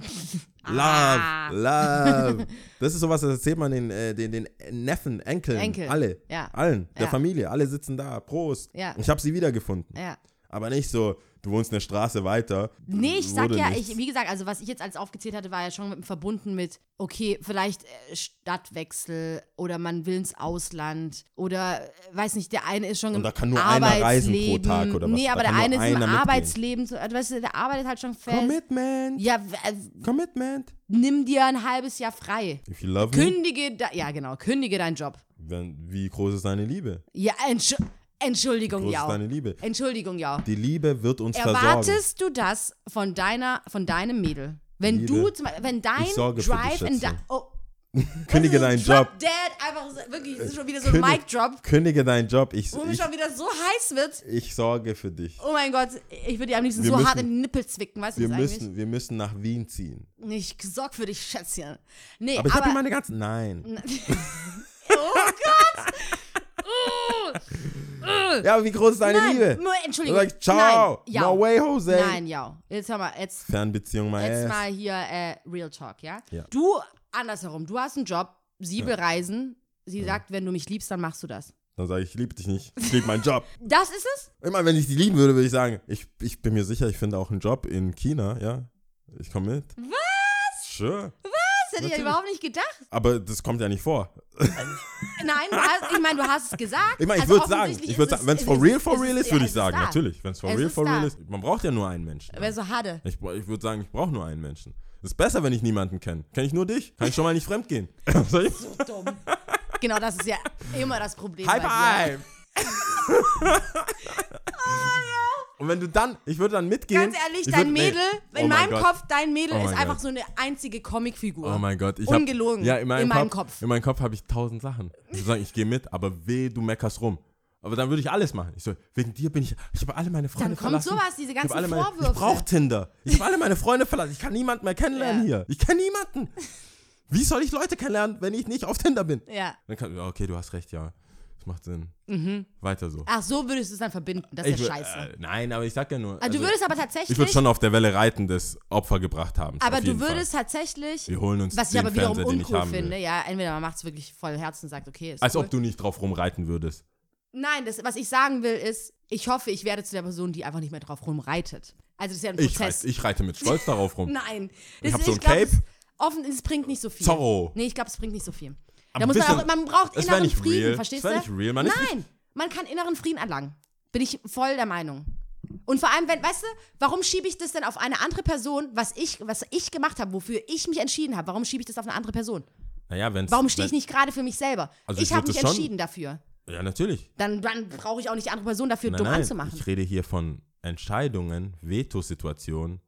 Ah. Love, love. <laughs> Das ist sowas, das erzählt man den, äh, den, den Neffen, Enkeln, Enkel, alle, ja. allen, der Ja. Familie, alle sitzen da, Prost. Ja. Ich habe sie wiedergefunden. Ja. Aber nicht so, du wohnst eine Straße weiter. Nee, ich sag ja, ich, wie gesagt, also was ich jetzt alles aufgezählt hatte, war ja schon mit, verbunden mit, okay, vielleicht äh, Stadtwechsel oder man will ins Ausland oder, äh, weiß nicht, der eine ist schon Und da kann nur einer reisen pro Arbeitsleben. Tag oder was? Nee, aber der eine ist im. Arbeitsleben, so, also, weißt du, der arbeitet halt schon fest. Commitment. Ja, äh, Commitment. nimm dir ein halbes Jahr frei. If you love me, Kündige, de, ja genau, kündige deinen Job. wenn, wie groß ist deine Liebe? Ja, Entschu Entschuldigung, ist ja. deine Liebe? Entschuldigung, ja. Die Liebe wird uns versorgen. Erwartest du das von deiner, von deinem Mädel? Wenn Liebe, du, zum Beispiel, wenn dein sorge Drive in da, oh, Kündige deinen Job. Dead, einfach so, wirklich, das ist schon wieder so ein Mic Drop, Kündige deinen Job. Ich, wo mir schon wieder so heiß wird. ich sorge für dich. Oh mein Gott, ich würde dir am liebsten Wir so müssen- hart in die Nippel zwicken, weißt du Wir das eigentlich? müssen, wir müssen nach Wien ziehen. Ich sorg für dich, Schätzchen. Nee, Aber ich habe aber, hier meine ganzen. Nein. <laughs> oh Gott. Oh, Ja, aber wie groß ist deine nein, Liebe? nur- Entschuldigung. Du sagst, ciao. Nein, ja. No way, Jose. Nein, ja. Jetzt hör mal, jetzt Fernbeziehung, my Jetzt mal hier äh, Real Talk, ja? Ja. Du, andersherum, du hast einen Job, sie bereisen, sie sagt, wenn du mich liebst, dann machst du das. Dann sage ich, ich liebe dich nicht. Ich liebe meinen Job. <laughs> Das ist es? Immer wenn ich die lieben würde, würde ich sagen, ich, ich bin mir sicher, ich finde auch einen Job in China, ja. Ich komme mit. Was? Sure. Das hätte ich ja überhaupt nicht gedacht. Aber das kommt ja nicht vor. Nein, du hast, ich meine, du hast es gesagt. Ich meine, ich Also würde sagen, ich ist sagen, wenn es for ist real, for ist real es- ist, würde ja, ich sagen, ist da. natürlich. Wenn es for Es real, ist for da. real ist, man braucht ja nur einen Menschen. Wer so hatte. Ich, ich würde sagen, ich brauche nur einen Menschen. Es ist besser, wenn ich niemanden kenne. Kenne ich nur dich? Kann ich schon mal nicht fremd gehen? <laughs> Soll ich? Dumm. Genau, das ist ja immer das Problem. High bei dir. five! <laughs> Und wenn du dann, ich würde dann mitgehen. Ganz ehrlich, ich dein würd- nee. Mädel, in Oh mein meinem Gott. Kopf, dein Mädel Oh ist einfach Gott. so eine einzige Comicfigur. Oh mein Gott. Ich hab, Ungelogen. Ja, in meinem, In meinem Kopf, Kopf. In meinem Kopf habe ich tausend Sachen. Ich würde sagen, ich gehe mit, aber weh, du meckerst rum. Aber dann würde ich alles machen. Ich so, wegen dir bin ich, ich habe alle meine Freunde Dann kommt verlassen. sowas, diese Ich hab ganzen alle meine, Vorwürfe. Ich brauche Tinder. Ich habe alle meine Freunde verlassen. Ich kann niemanden mehr kennenlernen Ja. hier. Ich kenne niemanden. Wie soll ich Leute kennenlernen, wenn ich nicht auf Tinder bin? Ja. Dann kann, ja, okay, du hast recht, ja. Das macht Sinn. Weiter so. Ach, so würdest du es dann verbinden. Das ist Ich ja wür- scheiße. Äh, nein, aber ich sag ja nur. also, du würdest aber tatsächlich. ich würde schon auf der Welle reiten, des Opfer gebracht haben. aber du würdest tatsächlich. Fall. Wir holen uns Was ich aber wiederum Fernseher, ich uncool finde, will. ja, entweder man macht es wirklich voll Herzen und sagt, okay, ist Als cool. ob du nicht drauf rumreiten würdest. Nein, das, was ich sagen will, ist, ich hoffe, ich werde zu der Person, die einfach nicht mehr drauf rumreitet. Also, das ist ja ein Ich, Prozess. reite, ich reite mit Stolz darauf rum. <laughs> Nein. Ich hab ist- so ein glaub, Cape. Es, offen, es bringt nicht so viel. Zorro. Nee, ich glaube, es bringt nicht so viel. Da muss man bisschen- auch, man braucht inneren nicht Frieden, real. verstehst Es du? nicht real. Man Nein, man kann inneren Frieden erlangen. Bin ich voll der Meinung. Und vor allem, wenn, weißt du, warum schiebe ich das denn auf eine andere Person, was ich, was ich gemacht habe, wofür ich mich entschieden habe? Warum schiebe ich das auf eine andere Person? Naja, wenn's, Warum stehe ich nicht gerade für mich selber? Also ich ich habe mich das entschieden dafür. Ja, natürlich. Dann, dann brauche ich auch nicht die andere Person dafür Nein, dumm nein, anzumachen. Ich rede hier von Entscheidungen, Vetosituationen,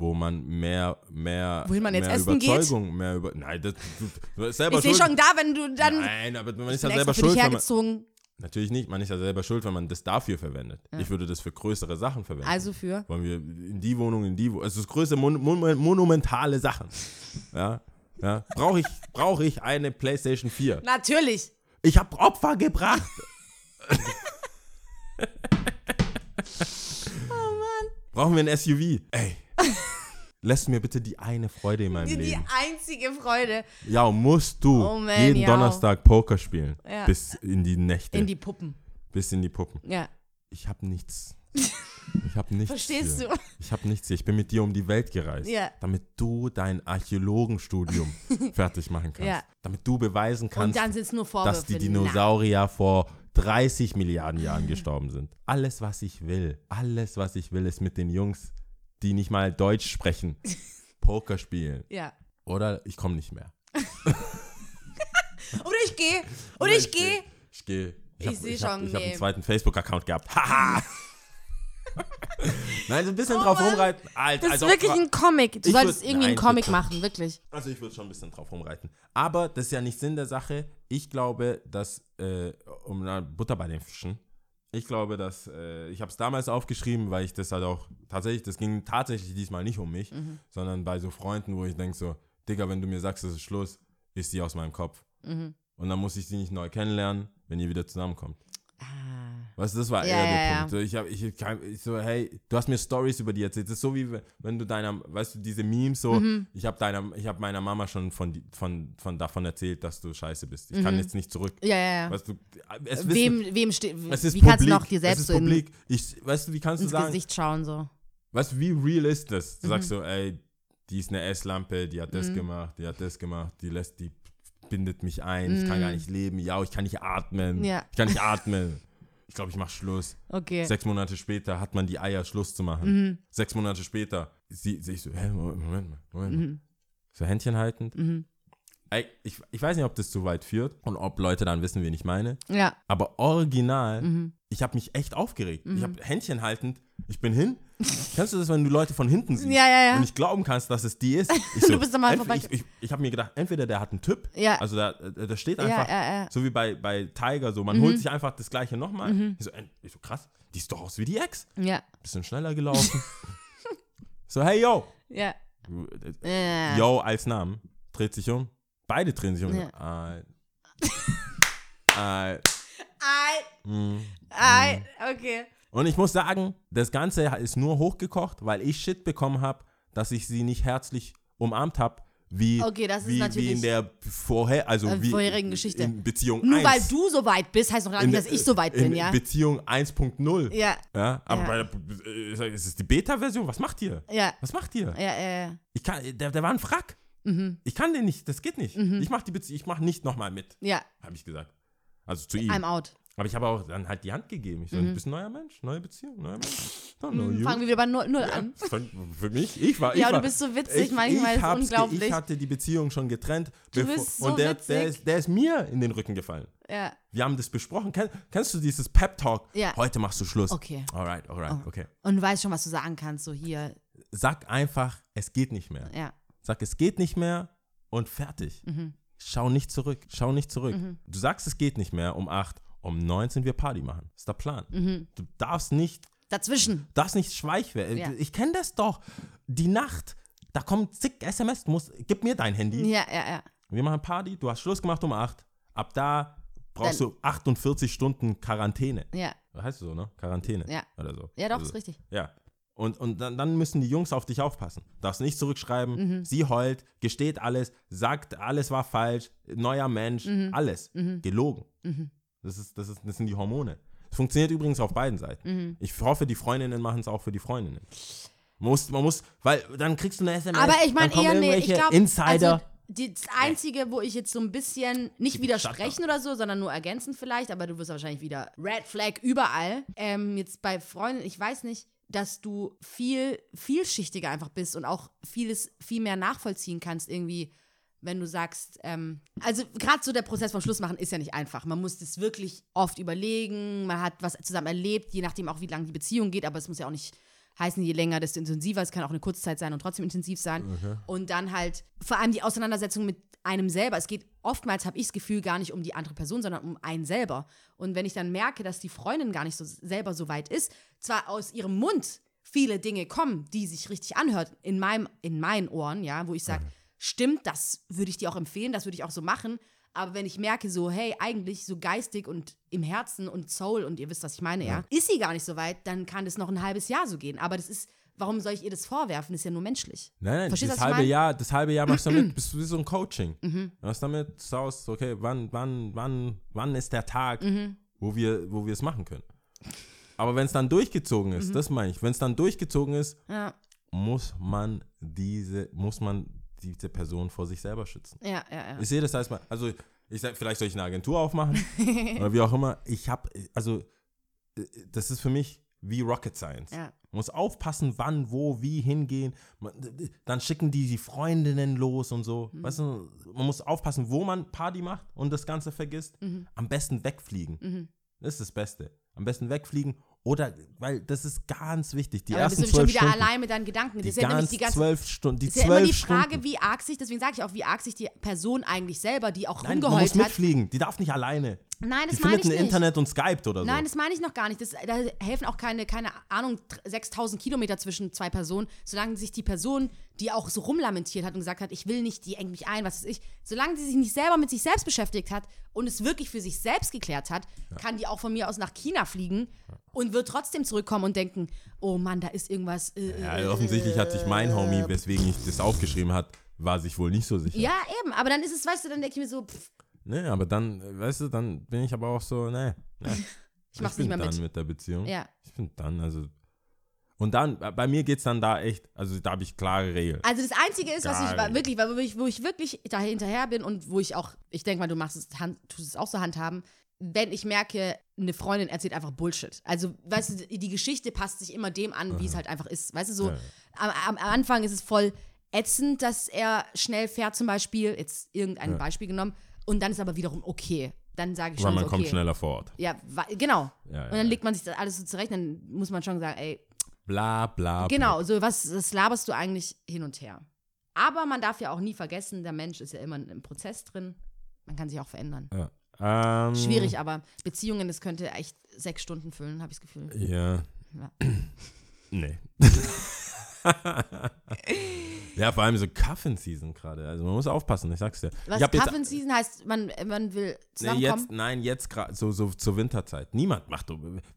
wo man mehr, mehr, Wohin man jetzt mehr essen geht? Überzeugung, mehr über. Nein, das, du, du selber Ich sehe schon da, wenn du dann. Nein, aber man ist ja selber schuld. Wenn man, natürlich nicht, man ist ja selber schuld, wenn man das dafür verwendet. Ich würde das für größere Sachen verwenden. Also für. Wollen wir in die Wohnung, in die Wohnung. Also das größte mon mon monumentale Sachen. Ja. Ja, brauche ich, brauch ich eine PlayStation 4? Natürlich. Ich habe Opfer gebracht. <laughs> <laughs> Oh Mann. Brauchen wir ein SUV? Ey. Lässt mir bitte die eine Freude in meinem Die, die Leben. einzige Freude Ja, musst du Oh man, jeden ja. Donnerstag Poker spielen. Ja. Bis in die Nächte. in die Puppen. bis in die Puppen. Ja. Ich habe nichts. <laughs> Ich habe nichts. Verstehst hier. du? Ich habe nichts hier. Ich bin mit dir um die Welt gereist. Ja. Damit du dein Archäologenstudium <laughs> fertig machen kannst. Ja. Damit du beweisen kannst, dass die Na, Dinosaurier vor 30 Milliarden Jahren gestorben sind. Alles, was ich will, alles, was ich will, ist mit den Jungs, die nicht mal Deutsch sprechen, <laughs> Poker spielen. Ja. Oder ich komme nicht mehr. <laughs> Oder ich gehe. Oder ich gehe. Ich gehe. Ich hab- ich hab, schon, Ich habe einen zweiten Facebook-Account gehabt. <laughs> Haha! Nein, so ein bisschen drauf Oh Mann. rumreiten. Alt, Das ist ob- wirklich ein Comic. Du Ich solltest würd- irgendwie nein, einen Comic machen, wirklich. Also ich würde schon ein bisschen drauf rumreiten. Aber das ist ja nicht Sinn der Sache. Ich glaube, dass, äh, um na, Butter bei den Fischen, ich glaube, dass, äh, ich habe es damals aufgeschrieben, weil ich das halt auch, tatsächlich, das ging tatsächlich diesmal nicht um mich, Mhm. sondern bei so Freunden, wo ich denke so, Digga, wenn du mir sagst, es ist Schluss, ist die aus meinem Kopf. Mhm. Und dann muss ich sie nicht neu kennenlernen, wenn ihr wieder zusammenkommt. Ah. Weißt du, das war Ja, eher der ja. Punkt. Ich, hab, ich, ich, so, hey, du hast mir Stories über die erzählt. Das ist so wie wenn du deiner, weißt du, diese Memes so, Mhm. ich habe deiner, ich habe meiner Mama schon von, von, von davon erzählt, dass du scheiße bist. Ich kann jetzt nicht zurück. Ja, ja, ja. Weißt du, es wissen, Wem, wem steht. es ist Wie kannst publik, du noch dir es selbst ist so in, publik. Ich, weißt du, wie kannst du ins sagen, Gesicht schauen? So. weißt du, wie real ist das? Du Mhm. sagst so, ey, die ist eine Esslampe, die hat das gemacht, die hat das gemacht, die lässt, die bindet mich ein, ich kann gar nicht leben, ja, ich kann nicht atmen. Ja. ich kann nicht atmen. Ich glaube, ich mache Schluss. Okay. Sechs Monate später hat man die Eier, Schluss zu machen. Mhm. Sechs Monate später sie, sehe ich so, hä, Moment, Moment mal, Moment mal. Mhm. So Händchen haltend. Mhm. Ey, ich, ich weiß nicht, ob das zu weit führt und ob Leute dann wissen, wen ich meine. Ja. Aber original, Mhm. Ich habe mich echt aufgeregt. Ich habe Händchen haltend, ich bin hin. <laughs> Kennst du das, wenn du Leute von hinten siehst Ja, ja, ja. und nicht glauben kannst, dass es die ist? <laughs> Ich so, Du bist entweder- vorbei- Ich, ich, ich habe mir gedacht, entweder der hat einen Typ, Ja. also da, da steht einfach, ja, ja. so wie bei, bei Tiger, so man Mhm. holt sich einfach das gleiche nochmal. Ich, so, ich so, krass, die ist doch aus wie die Ex. Ja. Bisschen schneller gelaufen. <laughs> so, hey, yo. Ja. Äh, Ja. Yo als Namen. Dreht sich um. Beide drehen sich um. Ja. Ein. Ein. Ei, Mm. ei, okay. Und ich muss sagen, das Ganze ist nur hochgekocht, weil ich Shit bekommen habe, dass ich sie nicht herzlich umarmt habe, wie, Okay, ist wie, wie in der vorher, also Äh, wie vorherigen Geschichte. in Beziehung Nur 1. weil du so weit bist, heißt noch in, nicht, dass ich so weit in bin, ja? Beziehung 1.0. Ja, Ja, aber Ja. bei äh, sag, es ist die Beta-Version. Was macht ihr? ja, Was macht ihr? ja, ja, ja. Ich kann, der, der war ein Frack. Mhm. Ich kann den nicht, das geht nicht. Ich mache die Beziehung, ich mache nicht nochmal mit, Ja, habe ich gesagt. Also zu ihm. I'm out. Aber ich habe auch dann halt die Hand gegeben. Ich so, du bist ein neuer Mensch, neue Beziehung, neuer Mensch. Mhm. Fangen wir wieder bei Null, Null ja, an. für, für mich, ich war, ich Ja, du war, bist so witzig, manchmal ist es hab's ge- unglaublich. Ich hatte die Beziehung schon getrennt. Du bist so und der, der, witzig. ist, der ist mir in den Rücken gefallen. Ja, Wir haben das besprochen. Kenn, kennst du dieses Pep-Talk? Ja. Heute machst du Schluss. Okay. Alright, alright, Oh. okay. und du weißt schon, was du sagen kannst, so hier, Sag einfach, es geht nicht mehr. ja. Sag, es geht nicht mehr und fertig. Mhm. Schau nicht zurück. Schau nicht zurück. Du sagst, es geht nicht mehr um 8. Um 9 sind wir Party machen. Das ist der Plan. Mhm. Du darfst nicht, Dazwischen. darfst nicht schweig werden. Ja. Ich kenne das doch. Die Nacht, da kommt zig SMS. Du musst, gib mir dein Handy. Ja, ja, ja. Wir machen Party. Du hast Schluss gemacht um 8. Ab da brauchst Dann- du 48 Stunden Quarantäne. Ja, Heißt so, ne? Quarantäne. Ja. Oder so. ja doch, Also, ist richtig. ja. Und, und dann, dann müssen die Jungs auf dich aufpassen. Darfst nicht zurückschreiben. Mhm. Sie heult, gesteht alles, sagt, alles war falsch, neuer Mensch, Mhm. alles. Gelogen. Das, ist, das, ist, das sind die Hormone. Das funktioniert übrigens auf beiden Seiten. Mhm. Ich hoffe, die Freundinnen machen es auch für die Freundinnen. Man muss, man muss, weil dann kriegst du eine SMS. Aber ich meine eher, nee, ich glaube, Insider. also das Einzige, wo ich jetzt so ein bisschen nicht widersprechen oder so, sondern nur ergänzen vielleicht, aber du wirst wahrscheinlich wieder Red Flag überall. Ähm, jetzt bei Freunden, ich weiß nicht, dass du viel vielschichtiger einfach bist und auch vieles viel mehr nachvollziehen kannst irgendwie, wenn du sagst, ähm, also gerade so der Prozess vom Schlussmachen ist ja nicht einfach. Man muss das wirklich oft überlegen, man hat was zusammen erlebt, je nachdem auch, wie lange die Beziehung geht, aber es muss ja auch nicht heißen, je länger, desto intensiver. Es kann auch eine Kurzzeit sein und trotzdem intensiv sein. Und dann halt vor allem die Auseinandersetzung mit einem selber. Es geht oftmals, habe ich das Gefühl, gar nicht um die andere Person, sondern um einen selber. Und wenn ich dann merke, dass die Freundin gar nicht so selber so weit ist, zwar aus ihrem Mund viele Dinge kommen, die sich richtig anhört, in, meinem, in meinen Ohren, ja, wo ich sage, stimmt, das würde ich dir auch empfehlen, das würde ich auch so machen. Aber wenn ich merke, so, hey, eigentlich so geistig und im Herzen und Soul, und ihr wisst, was ich meine, ja, ist sie gar nicht so weit, dann kann das noch ein halbes Jahr so gehen. Aber das ist, warum soll ich ihr das vorwerfen? Das ist ja nur menschlich. Nein, nein, Verstehst das halbe meine? Jahr, das halbe Jahr machst du damit, <clears throat> bist du wie so ein Coaching. Mhm. Du machst damit, schaust, okay, wann, wann, wann, wann ist der Tag, Mhm. wo wir, wo wir es machen können. Aber wenn es dann durchgezogen Mhm. ist, das meine ich, wenn es dann durchgezogen ist, Ja, muss man diese, muss man diese Person vor sich selber schützen. ja, ja. ja. Ich sehe das als mal, also ich sag, vielleicht soll ich eine Agentur aufmachen <laughs> oder wie auch immer. Ich habe, also das ist für mich wie Rocket Science. Ja. Man muss aufpassen, wann, wo, wie hingehen. Man, dann schicken die die Freundinnen los und so. Mhm. Weißt du, man muss aufpassen, wo man Party macht und das Ganze vergisst. Mhm. Am besten wegfliegen. Das ist das Beste. Am besten wegfliegen oder, weil das ist ganz wichtig. Die Aber ersten bist du schon wieder Stunden. allein mit deinen Gedanken. Das die ist ja nämlich die ganze zwölf Stunden. Die ist ja immer die Frage, Stunden. wie arg sich, deswegen sage ich auch, wie arg sich die Person eigentlich selber, die auch Nein, muss rumgeheult hat. mitfliegen. Die darf nicht alleine. Nein, das Die meine ich nicht. Internet und Skype oder so. Nein, das meine ich noch gar nicht. Das, da helfen auch keine, keine Ahnung, 6000 Kilometer zwischen zwei Personen, solange sich die Person, die auch so rumlamentiert hat und gesagt hat, ich will nicht, die engt mich ein, was weiß ich, solange sie sich nicht selber mit sich selbst beschäftigt hat und es wirklich für sich selbst geklärt hat, kann die auch von mir aus nach China fliegen und wird trotzdem zurückkommen und denken, oh Mann, da ist irgendwas. Äh, Ja, äh, offensichtlich hat sich mein Homie, weswegen ich das aufgeschrieben hat, war sich wohl nicht so sicher. ja, eben, aber dann ist es, weißt du, dann denke ich mir so, pff, Ne, aber dann, äh, weißt du, dann bin ich aber auch so, ne, ne. <laughs> ich mach's bin nicht mehr dann mit. mit der Beziehung. Ja. Ich bin dann, also. Und dann, bei mir geht's dann da echt, also da habe ich klare Regeln. Also das Einzige ist, was ich wirklich, wo ich, wo ich wirklich da hinterher bin und wo ich auch, ich denke mal, du machst es, tust es auch so handhaben, wenn ich merke, eine Freundin erzählt einfach Bullshit. Also, weißt du, die Geschichte passt sich immer dem an, wie es halt einfach ist. Weißt du, so Ja. am, am Anfang ist es voll ätzend, dass er schnell fährt zum Beispiel, jetzt irgendein Ja. Beispiel genommen, und dann ist aber wiederum okay. Dann sage ich Weil schon man so, kommt okay. schneller vor Ort. Ja, genau. Ja, und dann legt man sich das alles so zurecht, dann muss man schon sagen, ey, Bla, bla, Genau, so was das laberst du eigentlich hin und her. Aber man darf ja auch nie vergessen, der Mensch ist ja immer im Prozess drin. Man kann sich auch verändern. bla. Ja. Ähm, Schwierig, aber Beziehungen, das könnte echt sechs Stunden füllen, habe ich das Gefühl. Ja. Ja. <clears throat> Nee. <laughs> ja, vor allem so Cuffin-Season gerade. Also man muss aufpassen, ich sag's dir. Was Coven Season heißt, man, man will Nee, zusammenkommen. jetzt, nein, jetzt gerade so, so zur Winterzeit. Niemand macht.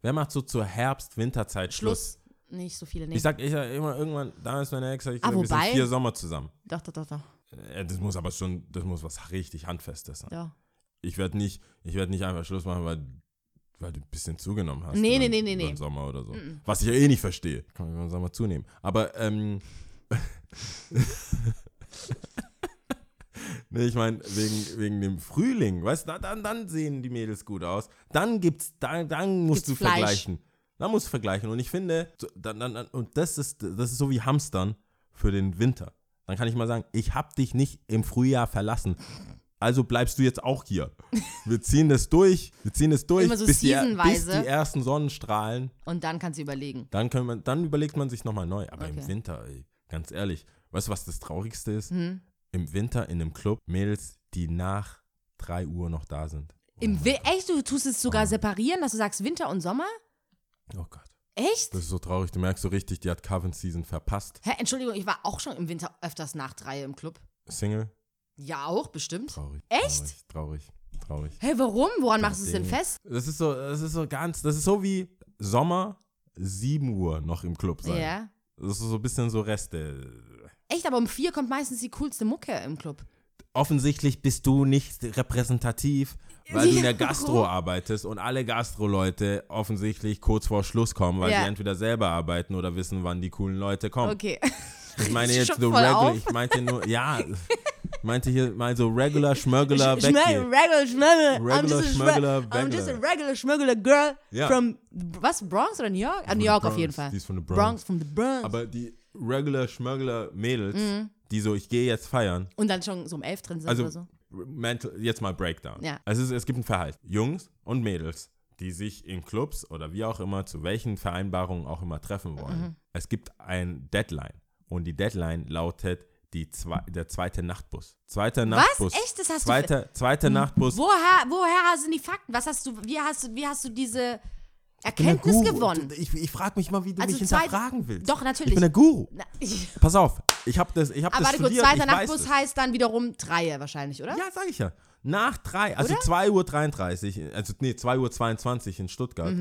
Wer macht so zur Herbst-Winterzeit Schluss? Schluss. Nicht so viele, nee. Ich sag, ich sag immer irgendwann, damals meine Ex, ich Ah, gesagt, wir sind wobei- vier Sommer zusammen. doch, doch, doch, doch. Äh, Das muss aber schon, das muss was richtig Handfestes sein. doch. Ich werde nicht, ich werde nicht einfach Schluss machen, weil, weil du ein bisschen zugenommen hast. Nee, über- nee, nee, nee, nee. den Sommer oder so. Was ich ja eh nicht verstehe. Kann man den Sommer zunehmen. Aber, ähm, <laughs> nee, ich meine, wegen, wegen dem Frühling, weißt du, da- dann, dann sehen die Mädels gut aus. Dann gibt's, dann, dann musst Gibt's du Fleisch. vergleichen. Dann musst du vergleichen. Und ich finde, dann, dann, dann, und das ist, das ist so wie Hamstern für den Winter. Dann kann ich mal sagen, ich hab dich nicht im Frühjahr verlassen. Also bleibst du jetzt auch hier. Wir ziehen das durch, wir ziehen das durch, Immer so bis, die, bis die ersten Sonnenstrahlen. Und dann kannst du überlegen. Dann, können wir, dann überlegt man sich nochmal neu. Aber im Okay. Winter, ey, ganz ehrlich, weißt du, was das Traurigste ist? Hm? Im Winter in einem Club Mädels, die nach 3 Uhr noch da sind. Im Echt, du tust es sogar separieren, dass du sagst Winter und Sommer? Oh Gott. Echt? Das ist so traurig. Du merkst so richtig, die hat Coven Season verpasst. Hä, Entschuldigung, ich war auch schon im Winter öfters nach drei im Club. Single? Ja, auch, bestimmt. Traurig. Echt? Traurig, traurig, traurig. Hä, warum? Woran machst du es denn fest? Das ist so, das ist so ganz, das ist so wie Sommer, 7 Uhr noch im Club sein. Ja. Das ist so ein bisschen so Reste. Echt, aber um vier kommt meistens die coolste Mucke im Club. Offensichtlich bist du nicht repräsentativ, weil du in der Ja. Gastro arbeitest und alle Gastro-Leute offensichtlich kurz vor Schluss kommen, weil Ja. sie entweder selber arbeiten oder wissen, wann die coolen Leute kommen. Okay. Ich meine <laughs> jetzt voll regular, ich meinte nur, ja, <laughs> meinte hier mal so regular, schmörgeler, Schmö- weg hier. Regular Schmöggler. I'm Regular just a Schmöggler, Schmö- I'm just a regular Schmöggler girl Ja. from, was, Bronx oder New York? Ah, New York auf jeden Fall. Die ist von der Bronx. Bronx. from the Bronx. Aber die regular, schmörgeler Mädels, Mhm. die so, ich gehe jetzt feiern, Und dann schon so um elf drin sind Also, oder so. mental, jetzt mal Breakdown. Ja. Also es, ist, es gibt ein Verhalten. Jungs und Mädels, die sich in Clubs oder wie auch immer, zu welchen Vereinbarungen auch immer treffen wollen. Mhm. Es gibt ein Deadline. Und die Deadline lautet die zwei, der zweite Nachtbus. Zweiter Nachtbus. Echt? Das hast du zweiter, zweiter Nachtbus. Woher, woher sind die Fakten? Was hast du, wie hast du, wie hast du diese, Ich Erkenntnis gewonnen. Ich, ich frage mich mal, wie du Also mich hinterfragen willst. Doch, natürlich. Ich bin der Guru. Na, ich, Pass auf, ich habe das, ich hab aber das warte kurz, studiert, zweiter ich weiß Nachtbus heißt dann wiederum Dreie wahrscheinlich, oder? Ja, sag ich ja. Nach drei, also 2.33 Uhr, also nee, 2.22 Uhr in Stuttgart.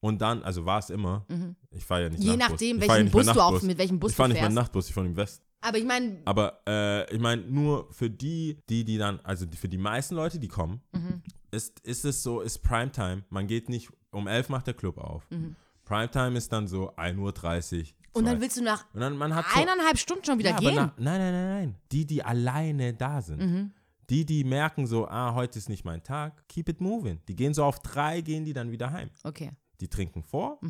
Und dann, also war es immer. Ich fahre ja nicht Mhm. Je Nachtbus. nachdem, ich welchen ja nicht Bus du auch- mit welchem Bus Ich fahre du nicht mehr fährst. Nachtbus, ich fahre im Westen. Aber ich meine, Aber äh, ich meine, nur für die, die, die dann, also für die meisten Leute, die kommen, Mhm. ist, ist es so, ist Primetime. Man geht nicht, um 11 macht der Club auf. Primetime ist dann so 1.30 Uhr. Mhm. und dann willst du nach Und dann, man hat so, eineinhalb Stunden schon wieder ja, gehen? na, nein, nein, nein, nein. Die, die alleine da sind. Mhm. Die, die merken so, ah, heute ist nicht mein Tag, keep it moving. Die gehen so auf drei, gehen die dann wieder heim. Okay. Die trinken vor.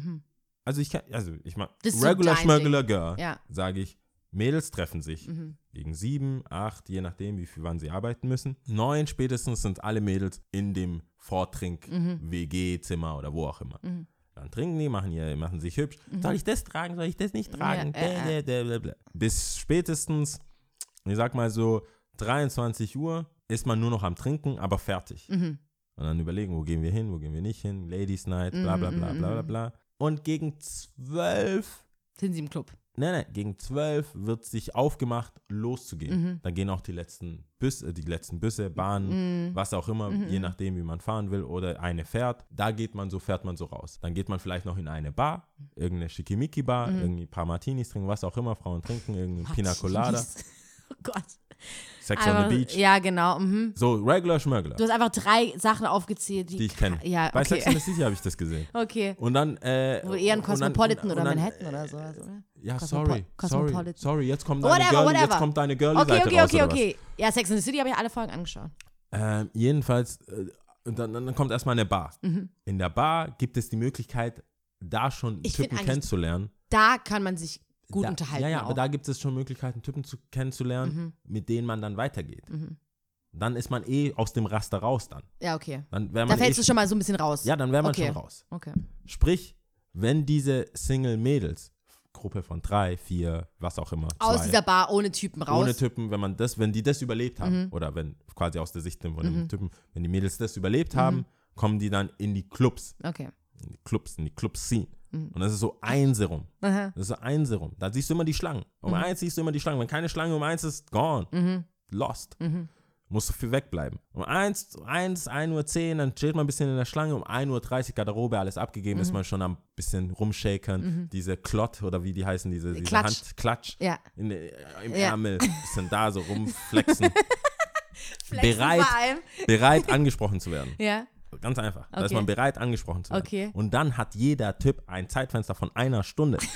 Also ich kann, also ich mach, Mhm. Das ist so Regular dein Schmuggeler Girl, Ja. sage ich, Mädels treffen sich Mhm. gegen sieben, acht, je nachdem, wie viel wann sie arbeiten müssen. Neun spätestens sind alle Mädels in dem Vortrink, Mhm. Oder wo auch immer. Dann trinken die, machen, ihr, machen sich hübsch. Soll ich das tragen? Soll ich das nicht tragen? Mhm. Ja, äh, bläh. Bis spätestens, ich sag mal so, 23 Uhr ist man nur noch am Trinken, aber fertig. Mhm. Und dann überlegen, wo gehen wir hin, wo gehen wir nicht hin, Ladies Night, bla bla Mhm, bla bla bla bla. Und gegen 12 Sind sie im Club? Nein, nein, gegen 12 wird sich aufgemacht, loszugehen. Mhm. Dann gehen auch die letzten Busse, die letzten Busse, Bahnen, Mhm. was auch immer, je nachdem, wie man fahren will, oder eine fährt. Da geht man so, fährt man so raus. Dann geht man vielleicht noch in eine Bar, irgendeine Schickimicki-Bar, Mhm. irgendwie ein paar Martinis trinken, was auch immer, Frauen trinken, irgendeine Pina Colada, <laughs> Oh Gott. Sex on Einfach- the Beach. Ja, genau. Mhm. So, regular Schmögler, Du hast einfach drei Sachen aufgezählt, die, die ich kenne. Ja, Bei Sex on okay. the City habe ich das gesehen. Okay. Und dann, äh, Wo eher ein und dann- Cosmopolitan und- oder und dann, Manhattan oder sowas, oder? Ja, sorry, sorry, Cosmopolitan. sorry, jetzt kommt deine Whatever, Girlie, whatever. jetzt kommt deine Okay, Girlie-Seite okay, raus, okay, oder okay. Ja, Sex in the City habe ich alle Folgen angeschaut. Ähm, jedenfalls, äh, dann, dann kommt erstmal eine Bar. In der Bar gibt es die Möglichkeit, da schon Mhm. Ich Typen kennenzulernen. Da kann man sich gut da, unterhalten. Ja, ja, auch. aber da gibt es schon Möglichkeiten, Typen zu, kennenzulernen, mit denen man dann weitergeht. Dann ist man eh aus dem Raster raus dann. ja, okay. Dann Da fällst eh, du schon mal so ein bisschen raus. Ja, dann wäre man okay. schon raus. Okay. Sprich, wenn diese Single-Mädels, Gruppe von drei, vier, was auch immer, Aus zwei, dieser Bar ohne Typen raus. ohne Typen, wenn man das, wenn die das überlebt haben, oder wenn quasi aus der Sicht von dem Typen, wenn die Mädels das überlebt haben, kommen die dann in die Clubs, Okay. in die Clubs, in die Club-Scene. Und das ist so eins rum. Aha. Das ist so eins rum. Da siehst du immer die Schlangen. Um eins siehst du immer die Schlangen. Wenn keine Schlange um eins ist, gone. Lost. Musst du viel wegbleiben. Um eins, eins, 1 Uhr 10, dann chillt man ein bisschen in der Schlange. Um 1 Uhr 30 Garderobe, alles abgegeben, ist man schon am bisschen rumshakern. Diese Klott oder wie die heißen, diese, diese Klatsch. Hand, Klatsch. Ja. In, der- Im Ja. Ärmel, <laughs> bisschen da so rumflexen. Flexen bereit, bereit angesprochen zu werden. Ja. Ganz einfach. Da ist Okay. man bereit, angesprochen zu werden. Okay. Und dann hat jeder Typ ein Zeitfenster von einer Stunde. <laughs>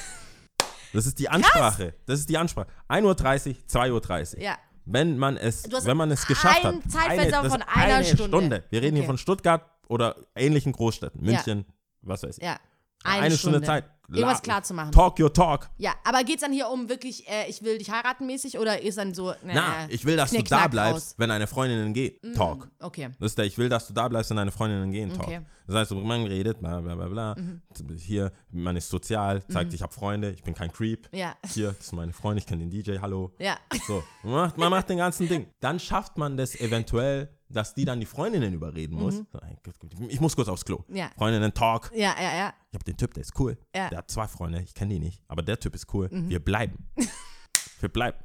Das ist die Ansprache. Das ist die Ansprache. 1.30 Uhr, 2.30 Uhr. Ja. Wenn man es, wenn man es geschafft ein hat. Zeitfenster das von einer eine Stunde. Wir reden hier Okay. von Stuttgart oder ähnlichen Großstädten. München, was weiß ich. Ja. Eine, Stunde. Zeit. Irgendwas La- klar zu machen. Talk your talk. Ja, aber geht's dann hier um wirklich, äh, ich will dich heiraten mäßig oder ist dann so, na, Na, ich will, dass du da bleibst, raus? wenn eine Freundin geht. Talk. Okay. Das ist der, ich will, dass du da bleibst, wenn deine Freundinnen gehen, Talk. Okay. Mhm. Das heißt, man redet, bla bla bla bla. Hier, man ist sozial, zeigt, ich habe Freunde, ich bin kein Creep. Ja. Hier, das sind meine Freunde, ich kenne den DJ, hallo. Ja. So, man macht, man macht den ganzen Ding. Dann schafft man das eventuell, dass die dann die Freundinnen überreden muss. Gott, Ich muss kurz aufs Klo. Mhm. Ja. Freundinnen, Talk. Ja, ja, ja. Ich habe den Typ, der ist cool. Ja. Mhm. Der hat zwei Freunde, ich kenne die nicht. Aber der Typ ist cool. Wir bleiben. <laughs> Wir bleiben.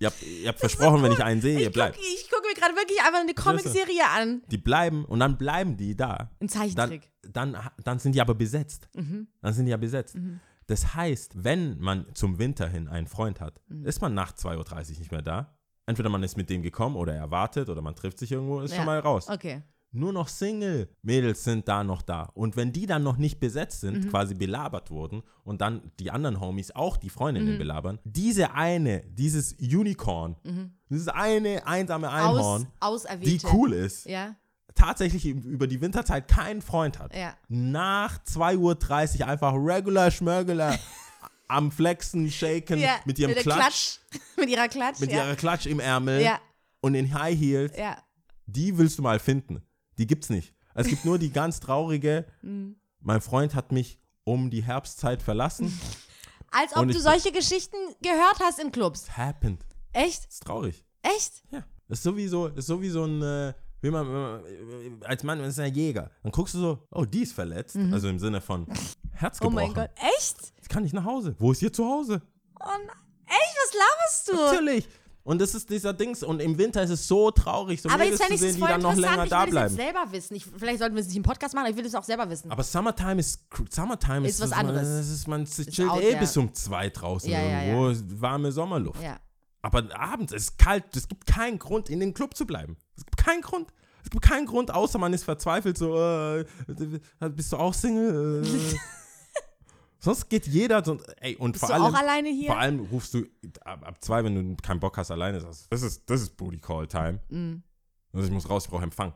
Ihr habt, ihr habt versprochen, wenn ich einen sehe, ihr Ich bleibt. gucke ich guck mir gerade wirklich einfach eine Comicserie an. Die bleiben und dann bleiben die da. Ein Zeichentrick. Mhm. Dann, dann, dann sind die aber besetzt. Dann sind die ja besetzt. Das heißt, wenn man zum Winter hin einen Freund hat, Mhm. ist man nach 2.30 Uhr nicht mehr da. Entweder man ist mit dem gekommen oder er wartet oder man trifft sich irgendwo, ist Ja. schon mal raus. Okay. Nur noch Single-Mädels sind da noch da. Und wenn die dann noch nicht besetzt Mhm. sind, quasi belabert wurden und dann die anderen Homies auch die Mhm. Freundinnen belabern, diese eine, dieses Unicorn, dieses eine einsame Einhorn, Mhm. Aus, die cool ist, Ja, tatsächlich über die Winterzeit keinen Freund hat, ja. nach 2.30 Uhr einfach regular Schmörgeler <laughs> am Flexen, Shaken, ja. mit ihrem der Klatsch, <laughs> mit ihrer Klatsch. mit ja. ihrer Klatsch im Ärmel Ja. und in High Heels, ja. die willst du mal finden. Die gibt's nicht. Es gibt nur die ganz traurige, <laughs> mein Freund hat mich um die Herbstzeit verlassen. <laughs> Als ob du solche Geschichten gehört hast in Clubs. Happened. Echt? ist traurig. Echt? Ja. Das ist sowieso, ist sowieso ein, äh, Wie man, wenn man, als Mann, man ist ja Jäger. Dann guckst du so, oh, die ist verletzt. Also im Sinne von Herz Oh mein Gott, echt? Ich kann nicht nach Hause. Wo ist ihr zu Hause? Oh nein. Echt, was laberst du? Natürlich. Und das ist dieser Dings. Und im Winter ist es so traurig, so Aber Mädels jetzt zu ich es sehen, die dann noch länger Ich da will das jetzt bleiben. selber wissen. Ich, vielleicht sollten wir es nicht im Podcast machen, aber ich will es auch selber wissen. Aber Summertime ist Summertime Ist was man- anderes. Das ist, man chillt out eh bis um zwei draußen Ja, ja, irgendwo. Warme Sommerluft. ja. Aber abends es ist kalt. Es gibt keinen Grund, in den Club zu bleiben. Gibt keinen Grund. Es gibt keinen Grund, außer man ist verzweifelt, so, äh, bist du auch Single? Äh. <laughs> Sonst geht jeder, so, ey, und Bist vor allem, auch alleine hier? vor allem rufst du ab, ab zwei, wenn du keinen Bock hast, alleine. Das das ist, das ist Booty Call Time. Mhm. Also ich muss raus, ich brauche Empfang.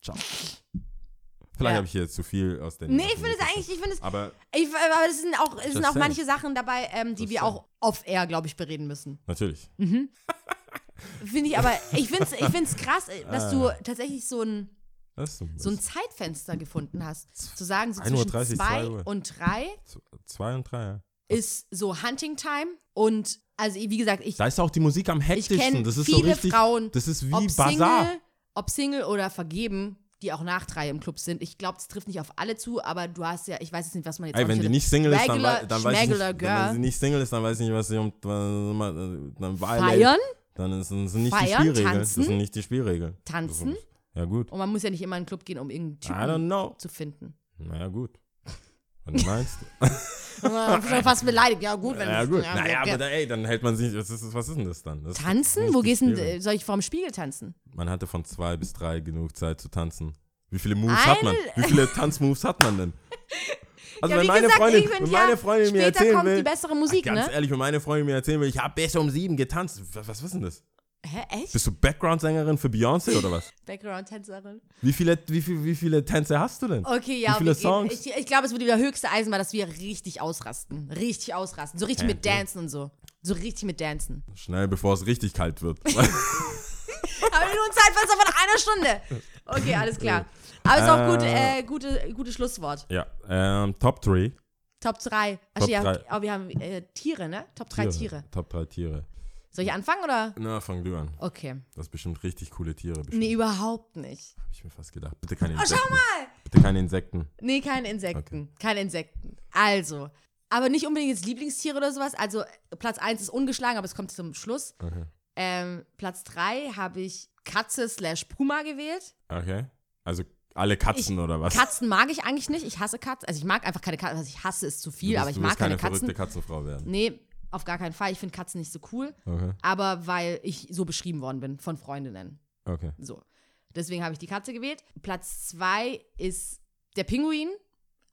Ciao. Vielleicht Ja. habe ich hier zu viel aus den. Nee, ich finde es eigentlich, ich finde es, Aber ich, aber es sind auch, es sind auch manche Sachen dabei, ähm, die wir auch off-air, glaube ich, bereden müssen. natürlich. <laughs> Finde ich aber, ich finde es ich find's krass, äh, dass du Ah. tatsächlich so ein, so ein Zeitfenster gefunden hast. Zu sagen, so 1 Uhr zwischen 30, 2 2 Uhr. und 3 zwei und drei, ja. ist so Hunting Time und, also wie gesagt, ich, Da ist auch die Musik am hektischsten. Das ist viele so richtig. Frauen, das ist wie ob Bazar. Single, ob Single oder vergeben, die auch nach drei im Club sind. Ich glaube, das trifft nicht auf alle zu, aber du hast ja, ich weiß jetzt nicht, was man jetzt Ey, wenn die nicht Single ist, dann, dann weiß ich nicht, wenn sie nicht Single ist, dann weiß ich nicht, was sie um, dann, dann Violate. feiern, Dann ist- sind nicht Feiern, die Spielregeln. tanzen. Das sind nicht die Spielregeln. tanzen Ja gut. und man muss ja nicht immer in den Club gehen, um irgendeinen Typen zu finden. Naja gut. Wenn du meinst. Ich <laughs> bin <laughs> schon fast beleidigt. Ja gut, wenn ja gut. ja, naja, aber da, ey, dann hält man sich. Was ist, was ist denn das dann? Das Tanzen? Wo gehst du äh, soll ich vorm Spiegel tanzen? Man hatte von zwei bis drei genug Zeit zu tanzen. Wie viele Moves hat man? Wie viele Tanzmoves hat man denn? <laughs> Also ja, wenn meine gesagt, Freundin, wenn find, meine ja, Freundin mir später erzählen kommt will, die bessere Musik, ganz ne? ehrlich, wenn meine Freundin mir erzählen will, ich habe besser um sieben getanzt. Was, was ist denn das? Hä, echt? Bist du Background-Sängerin für Beyoncé oder was? <laughs> Background-Tänzerin. Wie viele, wie, viel, wie viele Tänze hast du denn? Okay, ja. Wie viele. Songs? Ich, ich glaube, es wird wieder höchste Eisenbahn, dass wir richtig ausrasten. Richtig ausrasten. So richtig Hä, mit ja. Dancen und so. So richtig mit Dancen. Schnell, bevor es richtig kalt wird. <laughs> Aber nur ein Zeitfenster von einer Stunde. Okay, alles klar. <laughs> Aber ist auch gut, Äh. äh, gute, gutes Schlusswort. ja, ähm, Top 3. Top 3. Top Achso, ja, drei. oh, wir haben äh, Tiere, ne? Top 3 Tiere. Top 3 Tiere. Soll ich anfangen oder? Na, fang du an. Okay. Das ist bestimmt richtig coole Tiere. Bestimmt. Nee, überhaupt nicht. Hab ich mir fast gedacht. Bitte keine Oh, Insekten. schau mal! Bitte keine Insekten. Nee, keine Insekten. Keine Insekten. Also, aber nicht unbedingt jetzt Lieblingstiere oder sowas. Also, Platz 1 ist ungeschlagen, aber es kommt zum Schluss. Okay. Ähm, Platz 3 habe ich Katze slash Puma gewählt. Okay. Also alle Katzen oder was? Katzen mag ich eigentlich nicht. Ich hasse Katzen. Also, ich mag einfach keine Katzen. Also, ich hasse es zu viel, du bist, aber ich du mag keine keine Katzen. verrückte Katzenfrau werden. Nee, auf gar keinen Fall. Ich finde Katzen nicht so cool. Okay. Aber weil ich so beschrieben worden bin von Freundinnen. Okay. So. Deswegen habe ich die Katze gewählt. Platz zwei ist der Pinguin.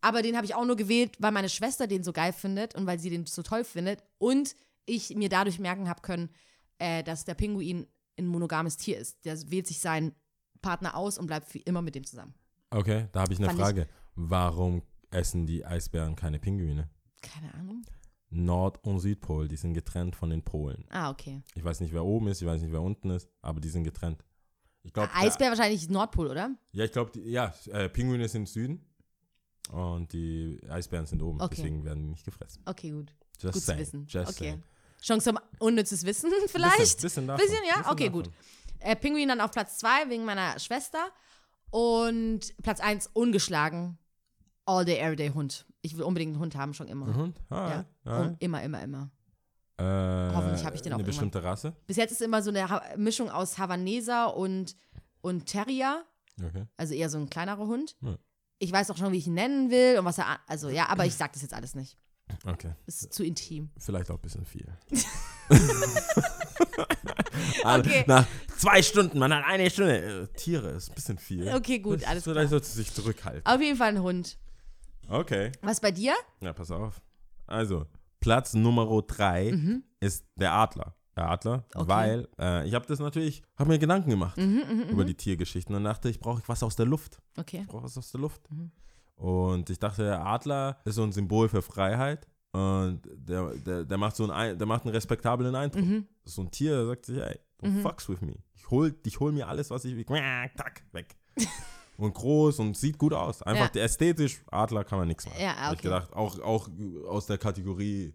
Aber den habe ich auch nur gewählt, weil meine Schwester den so geil findet und weil sie den so toll findet. Und ich mir dadurch merken habe können, äh, dass der Pinguin ein monogames Tier ist. Der wählt sich seinen Partner aus und bleibt für immer mit dem zusammen. Okay, da habe ich eine Fand ich- Frage. Warum essen die Eisbären keine Pinguine? Keine Ahnung. Nord- und Südpol, die sind getrennt von den Polen. Ah, okay. Ich weiß nicht, wer oben ist, ich weiß nicht, wer unten ist, aber die sind getrennt. Ich glaube, Eisbär wahrscheinlich Nordpol, oder? ja, ich glaube, ja, äh, Pinguine sind Süden und die Eisbären sind oben, Okay. deswegen werden die nicht gefressen. Okay, gut. Just Gut zu saying, wissen. Just okay. saying. Chance zum unnützes Wissen <laughs> vielleicht? Bisschen, bisschen davon. Bisschen, ja? bisschen Okay, davon. gut. Äh, Pinguin dann auf Platz 2 wegen meiner Schwester. Und Platz 1 ungeschlagen. All Day, Everyday Hund. Ich will unbedingt einen Hund haben, schon immer. Ein Hund? Ja. Ah, ja. Und immer, immer, immer. Äh, Hoffentlich hab ich den auch Eine irgendwann. bestimmte Rasse? Bis jetzt ist immer so eine ha Mischung aus Havaneser und, und Terrier. Okay. Also eher so ein kleinerer Hund. Ja. Ich weiß auch schon, wie ich ihn nennen will und was er. Also ja, aber ich sag das jetzt alles nicht. Okay. Das ist zu intim. Vielleicht auch ein bisschen viel. <laughs> <laughs> Okay. Nach zwei Stunden, man hat eine Stunde. Äh, Tiere ist ein bisschen viel. Okay, gut, alles Vielleicht klar. sollte sie sich zurückhalten. Auf jeden Fall ein Hund. Okay. Was bei dir? Ja, pass auf. Also, Platz Nummer drei ist der Adler. Der Adler, Mhm. Okay. weil äh, ich habe das natürlich, habe mir Gedanken gemacht Mhm, über die Tiergeschichten und dachte, ich brauche was aus der Luft. Okay. Ich brauche was aus der Luft. Mhm. Und ich dachte, der Adler ist so ein Symbol für Freiheit und der, der, der, macht so einen, Ein- der macht einen respektablen Eindruck. Mhm. So ein Tier, der sagt sich, ey, don't fucks with me. Ich hol, ich hol mir alles, was ich will. Tack, weg. <laughs> und groß und sieht gut aus. Einfach Ja. ästhetisch, Adler kann man nichts machen. Ja, Hab Ich okay. gedacht, auch, auch aus der Kategorie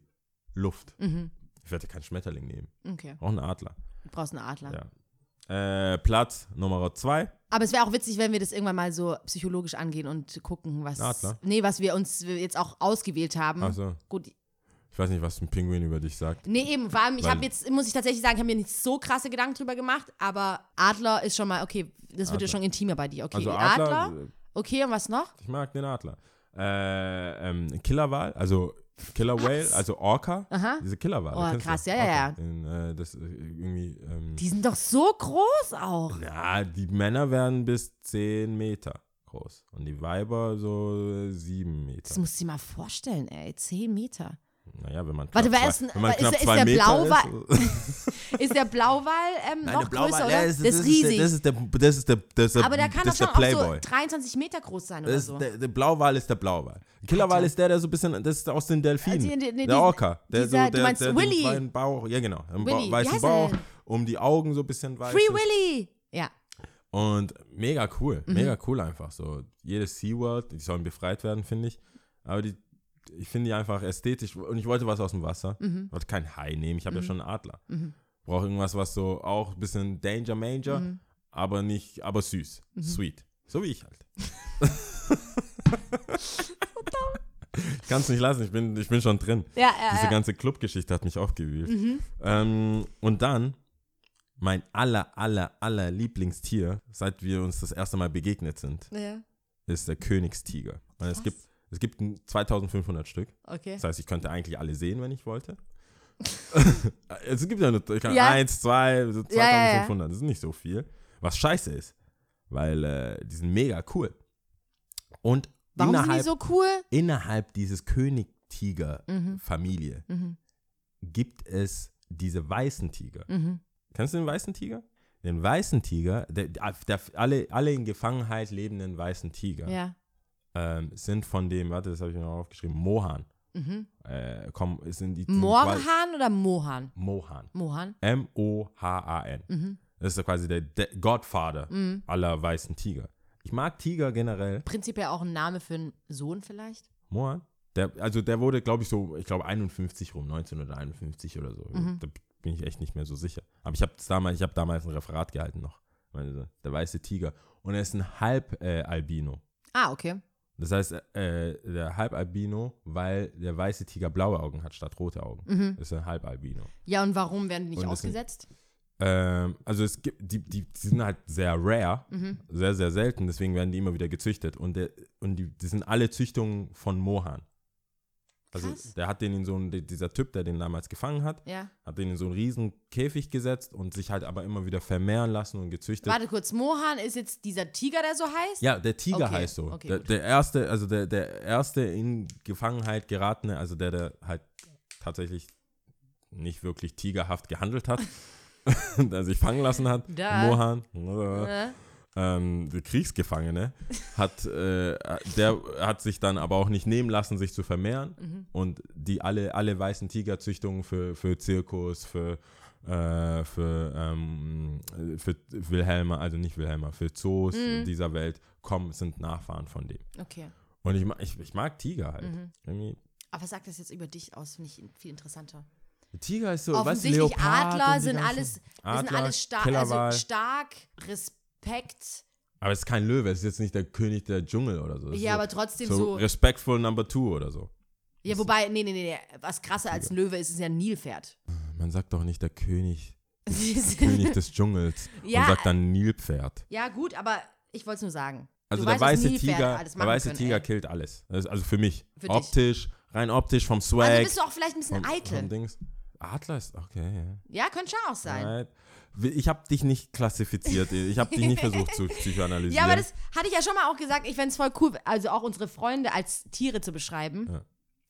Luft. Mhm. Ich werde keinen Schmetterling nehmen. Okay. Auch einen Adler. Du brauchst einen Adler. Ja. Äh, Platz Nummer zwei. Aber es wäre auch witzig, wenn wir das irgendwann mal so psychologisch angehen und gucken, was. Adler? Nee, was wir uns jetzt auch ausgewählt haben. Also, Gut. ich weiß nicht, was ein Pinguin über dich sagt. Nee, eben, vor allem, ich habe jetzt, muss ich tatsächlich sagen, ich habe mir nicht so krasse Gedanken drüber gemacht, aber Adler ist schon mal, okay, das wird ja schon intimer bei dir. Okay, Also Adler. Adler, äh, Okay, und was noch? ich mag den Adler. Äh, ähm, Killerwal, also Killer Whale, also Orca. Aha. Diese Killerwale. Oh, krass, ja, ja, ja. Den, äh, das äh, irgendwie, ähm, Die sind doch so groß auch. ja, die Männer werden bis 10 Meter groß und die Weiber so äh, 7 Das Meter. musst du dir mal vorstellen, ey. 10 Meter. Naja, wenn man Warte, wer ist denn- wenn man ist knapp der- ist zwei der Blauwal- ist. <laughs> Ist der Blauwal ähm, noch größer, oder? ja, das ist riesig. Das ist der, das ist der, das ist der, aber der kann das doch ist schon der auch so Playboy. 23 Meter groß sein oder Das so. ist der, der Blauwal ist der Blauwal. Ein Killerwal ist der, der so ein bisschen, das ist aus den Delfinen. Also, die- die- der diesen- Orca. Der, dieser- so, du der, meinst der Willy? den kleinen Bauch, ja genau, einen Willy, Ba- weißen Bauch, um die Augen so ein bisschen weiß. Free ist. Willy! Ja. Und mega cool, Mhm. mega cool einfach so. Jedes SeaWorld, die sollen befreit werden, finde ich. Aber die, ich finde die einfach ästhetisch und ich wollte was aus dem Wasser. Mhm. Ich wollte kein Hai nehmen, ich habe ja schon einen Adler. Brauche irgendwas, was so auch ein bisschen Danger Manger, Mhm. aber nicht, aber süß, sweet. So wie ich halt. ich kann es nicht lassen, ich bin, ich bin schon drin. Ja, Diese ja, ja. ganze Clubgeschichte hat mich aufgewühlt. Mhm. Ähm, und dann mein aller, aller, aller Lieblingstier, seit wir uns das erste Mal begegnet sind, ja. ist der Königstiger. Und es gibt, es gibt ein 2500 Stück. Okay. Das heißt, ich könnte eigentlich alle sehen, wenn ich wollte. <laughs> es gibt ja nur ich kann Ja. eins, zwei, so Ja, ja. 2500. Das ist nicht so viel. Was scheiße ist, weil äh, die sind mega cool. Und Warum sind die innerhalb, so cool? innerhalb dieses König-Tiger-Familie Mhm. gibt es diese weißen Tiger. Mhm. Kennst du den weißen Tiger? Den weißen Tiger, der, der, alle, alle in Gefangenheit lebenden weißen Tiger Ja. Ähm, sind von dem, warte, das habe ich mir noch aufgeschrieben, Mohan. Mhm. Äh, komm, sind die, Morhan oder Mohan? Mohan. Mohan. M-O-H-A-N. Mhm. Das ist quasi der, der Godfather Mhm. aller weißen Tiger. Ich mag Tiger generell. Prinzipiell auch ein Name für einen Sohn vielleicht. Mohan. Der, also der wurde, glaube ich, so, ich glaube 51 rum, 1951 oder so. Mhm. Da bin ich echt nicht mehr so sicher. Aber ich habe damals, ich habe damals ein Referat gehalten noch. Also, der weiße Tiger. Und er ist ein Halb-Albino. Ah, okay. Das heißt, äh, der Halbalbino, weil der weiße Tiger blaue Augen hat statt rote Augen. Mhm. Ist ein Halbalbino. Ja, und warum werden die nicht das ausgesetzt? Ähm, also es gibt, die, die, die sind halt sehr rare, Mhm. sehr, sehr selten, deswegen werden die immer wieder gezüchtet. Und, der, und die, die sind alle Züchtungen von Mohan. Also Krass. der hat den in so einen, dieser Typ, der den damals gefangen hat, Ja. hat den in so einen riesen Käfig gesetzt und sich halt aber immer wieder vermehren lassen und gezüchtet. Warte kurz, Mohan ist jetzt dieser Tiger, der so heißt? Ja, der Tiger Okay, heißt so. okay, der, der erste, also der, der erste in Gefangenheit geratene, also der, der halt tatsächlich nicht wirklich tigerhaft gehandelt hat, <laughs> <laughs> der sich fangen lassen hat. Da. Mohan, Äh, ähm, Kriegsgefangene, hat, äh, der hat sich dann aber auch nicht nehmen lassen, sich zu vermehren. Mhm. Und die alle, alle weißen Tigerzüchtungen für, für Zirkus, für, äh, für, ähm, für Wilhelmer, also nicht Wilhelmer, für Zoos Mhm. dieser Welt kommen, sind Nachfahren von dem. okay. Und ich, ich, ich mag Tiger halt. Mhm. Aber was sagt das jetzt über dich aus? Finde ich viel interessanter. Tiger ist so, Offensichtlich Leopard Adler sind alles, wir sind Adler, alles stark, Killerwal. also stark, Respekt. Aber es ist kein Löwe, es ist jetzt nicht der König der Dschungel oder so. Ist Ja, so, aber trotzdem so, so. respectful number two oder so. Ja, wobei, nee, nee, nee. Was krasser als ein Löwe ist, ist ja ein Nilpferd. Man sagt doch nicht der König, <laughs> sind- König des Dschungels Ja. und sagt dann Nilpferd. ja, gut, aber ich wollte es nur sagen. Also der weißt, weiße Tiger, der weiße können, Tiger ey. killt alles. Das Also für mich. Für optisch, rein optisch, vom Swag. Also bist du auch vielleicht ein bisschen eitel. Adler ist, okay, ja. Ja, könnte schon auch sein. Right. Ich habe dich nicht klassifiziert, <laughs> ich habe dich nicht versucht zu psychoanalysieren. Ja, aber das hatte ich ja schon mal auch gesagt. Ich fände es voll cool, also auch unsere Freunde als Tiere zu beschreiben. Ja.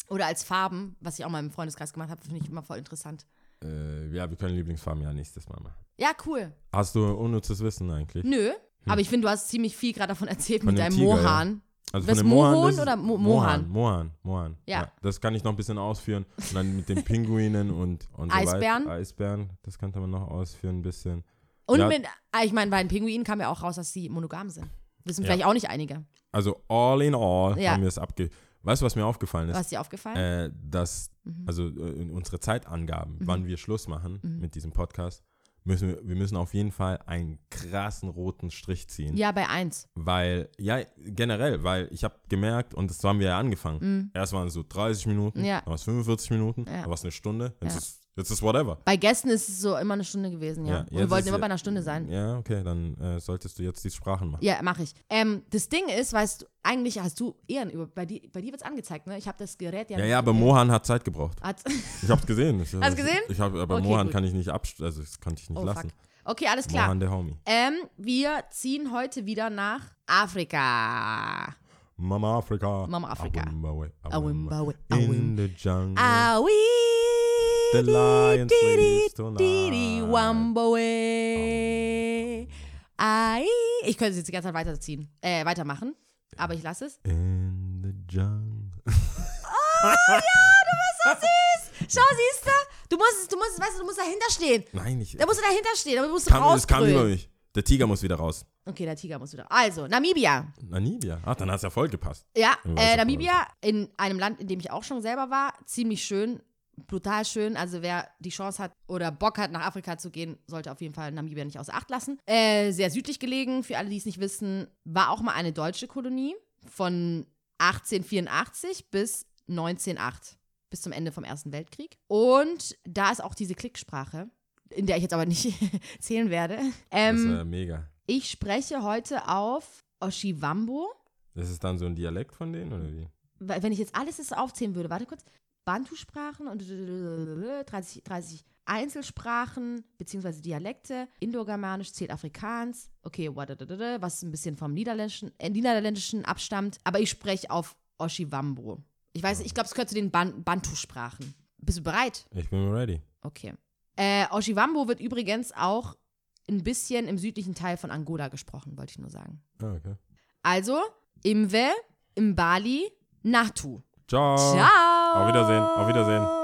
Oder als Farben, was ich auch mal im Freundeskreis gemacht habe, finde ich immer voll interessant. äh, ja, wir können Lieblingsfarben ja nächstes Mal machen. Ja, cool. Hast du unnützes Wissen eigentlich? Nö. Aber ich finde, du hast ziemlich viel gerade davon erzählt Hm. Von mit deinem Tiger, Mohan. Also Das von dem Mohan, Mohon oder Mo- Mohan? Mohan? Mohan, Mohan. Ja. Das kann ich noch ein bisschen ausführen. Und dann mit den Pinguinen und, und so Eisbären? weiter. Eisbären, das könnte man noch ausführen ein bisschen. Und Ja. mit, ah, ich meine, bei den Pinguinen kam ja auch raus, dass sie monogam sind. Wissen Ja. vielleicht auch nicht einige. Also all in all Ja. haben wir es abge... Weißt du, was mir aufgefallen ist? Was ist dir aufgefallen? äh, dass, Mhm. also äh, unsere Zeitangaben, wann wir Schluss machen Mhm. mit diesem Podcast, müssen wir, wir müssen auf jeden Fall einen krassen roten Strich ziehen. Ja, bei eins. Weil, ja, generell, weil ich habe gemerkt, und das haben wir ja angefangen. Erst waren es so 30 Minuten, Mhm. Ja. dann war es 45 Minuten, Ja. dann war es eine Stunde, jetzt, Ja. ist, jetzt ist whatever. Bei Gästen ist es so immer eine Stunde gewesen, ja. Ja, wir wollten immer bei einer Stunde sein. Ja, okay, dann äh, solltest du jetzt die Sprachen machen. Ja, mache ich. Ähm, das Ding ist, weißt du, eigentlich hast du Ehren über. Bei dir, bei dir wird es angezeigt, ne? Ich habe das Gerät ja. Ja, ja, aber Mohan hat Zeit gebraucht. Hat, <laughs> Ich hab's gesehen. Ich, Hast du gesehen? Ich hab, aber Okay, Mohan gut. kann ich nicht abst also das konnte ich nicht oh, lassen. fuck. Okay, alles klar. Mohan der Homie. Ähm, wir ziehen heute wieder nach Afrika. Mama Afrika. Mama Afrika. Awimbawe, Awimbawe, In the jungle. Awi. The lion sleeps tonight. Ai. Ich könnte es jetzt die ganze Zeit weiterziehen, äh, weitermachen, aber ich lasse es. In the jungle. Schau, siehst du? Du musst, du musst, weißt du, du musst dahinter stehen. Nein, ich. Da musst du dahinter stehen, aber du musst kam, es kam über mich. Der Tiger muss wieder raus. Okay, der Tiger muss wieder. Also, Namibia. Namibia. Ach, dann hat es ja voll gepasst. Ja, äh, Namibia in einem Land, in dem ich auch schon selber war, ziemlich schön, brutal schön. Also wer die Chance hat oder Bock hat, nach Afrika zu gehen, sollte auf jeden Fall Namibia nicht außer Acht lassen. Äh, sehr südlich gelegen, für alle, die es nicht wissen, war auch mal eine deutsche Kolonie von 1884 bis 1908, bis zum Ende vom Ersten Weltkrieg. Und da ist auch diese Klicksprache, in der ich jetzt aber nicht <laughs> zählen werde. Das Ähm, wäre mega. ich spreche heute auf Oshiwambo. Das ist dann so ein Dialekt von denen, oder wie? Weil, wenn ich jetzt alles aufzählen würde, warte kurz, Bantu-Sprachen und <laughs> 30, 30 Einzelsprachen beziehungsweise Dialekte, Indogermanisch zählt Afrikaans, okay, was ein bisschen vom Niederländischen, äh, Niederländischen abstammt, aber ich spreche auf Oshiwambo. Ich weiß, ich glaube, es gehört zu den Ban Bantu-Sprachen. Bist du bereit? Ich bin ready. Okay. Äh, Oshiwambo wird übrigens auch ein bisschen im südlichen Teil von Angola gesprochen, wollte ich nur sagen. Ah, okay. Also, Imwe, Mbali, Natu. Ciao. Ciao. Auf Wiedersehen. Auf Wiedersehen.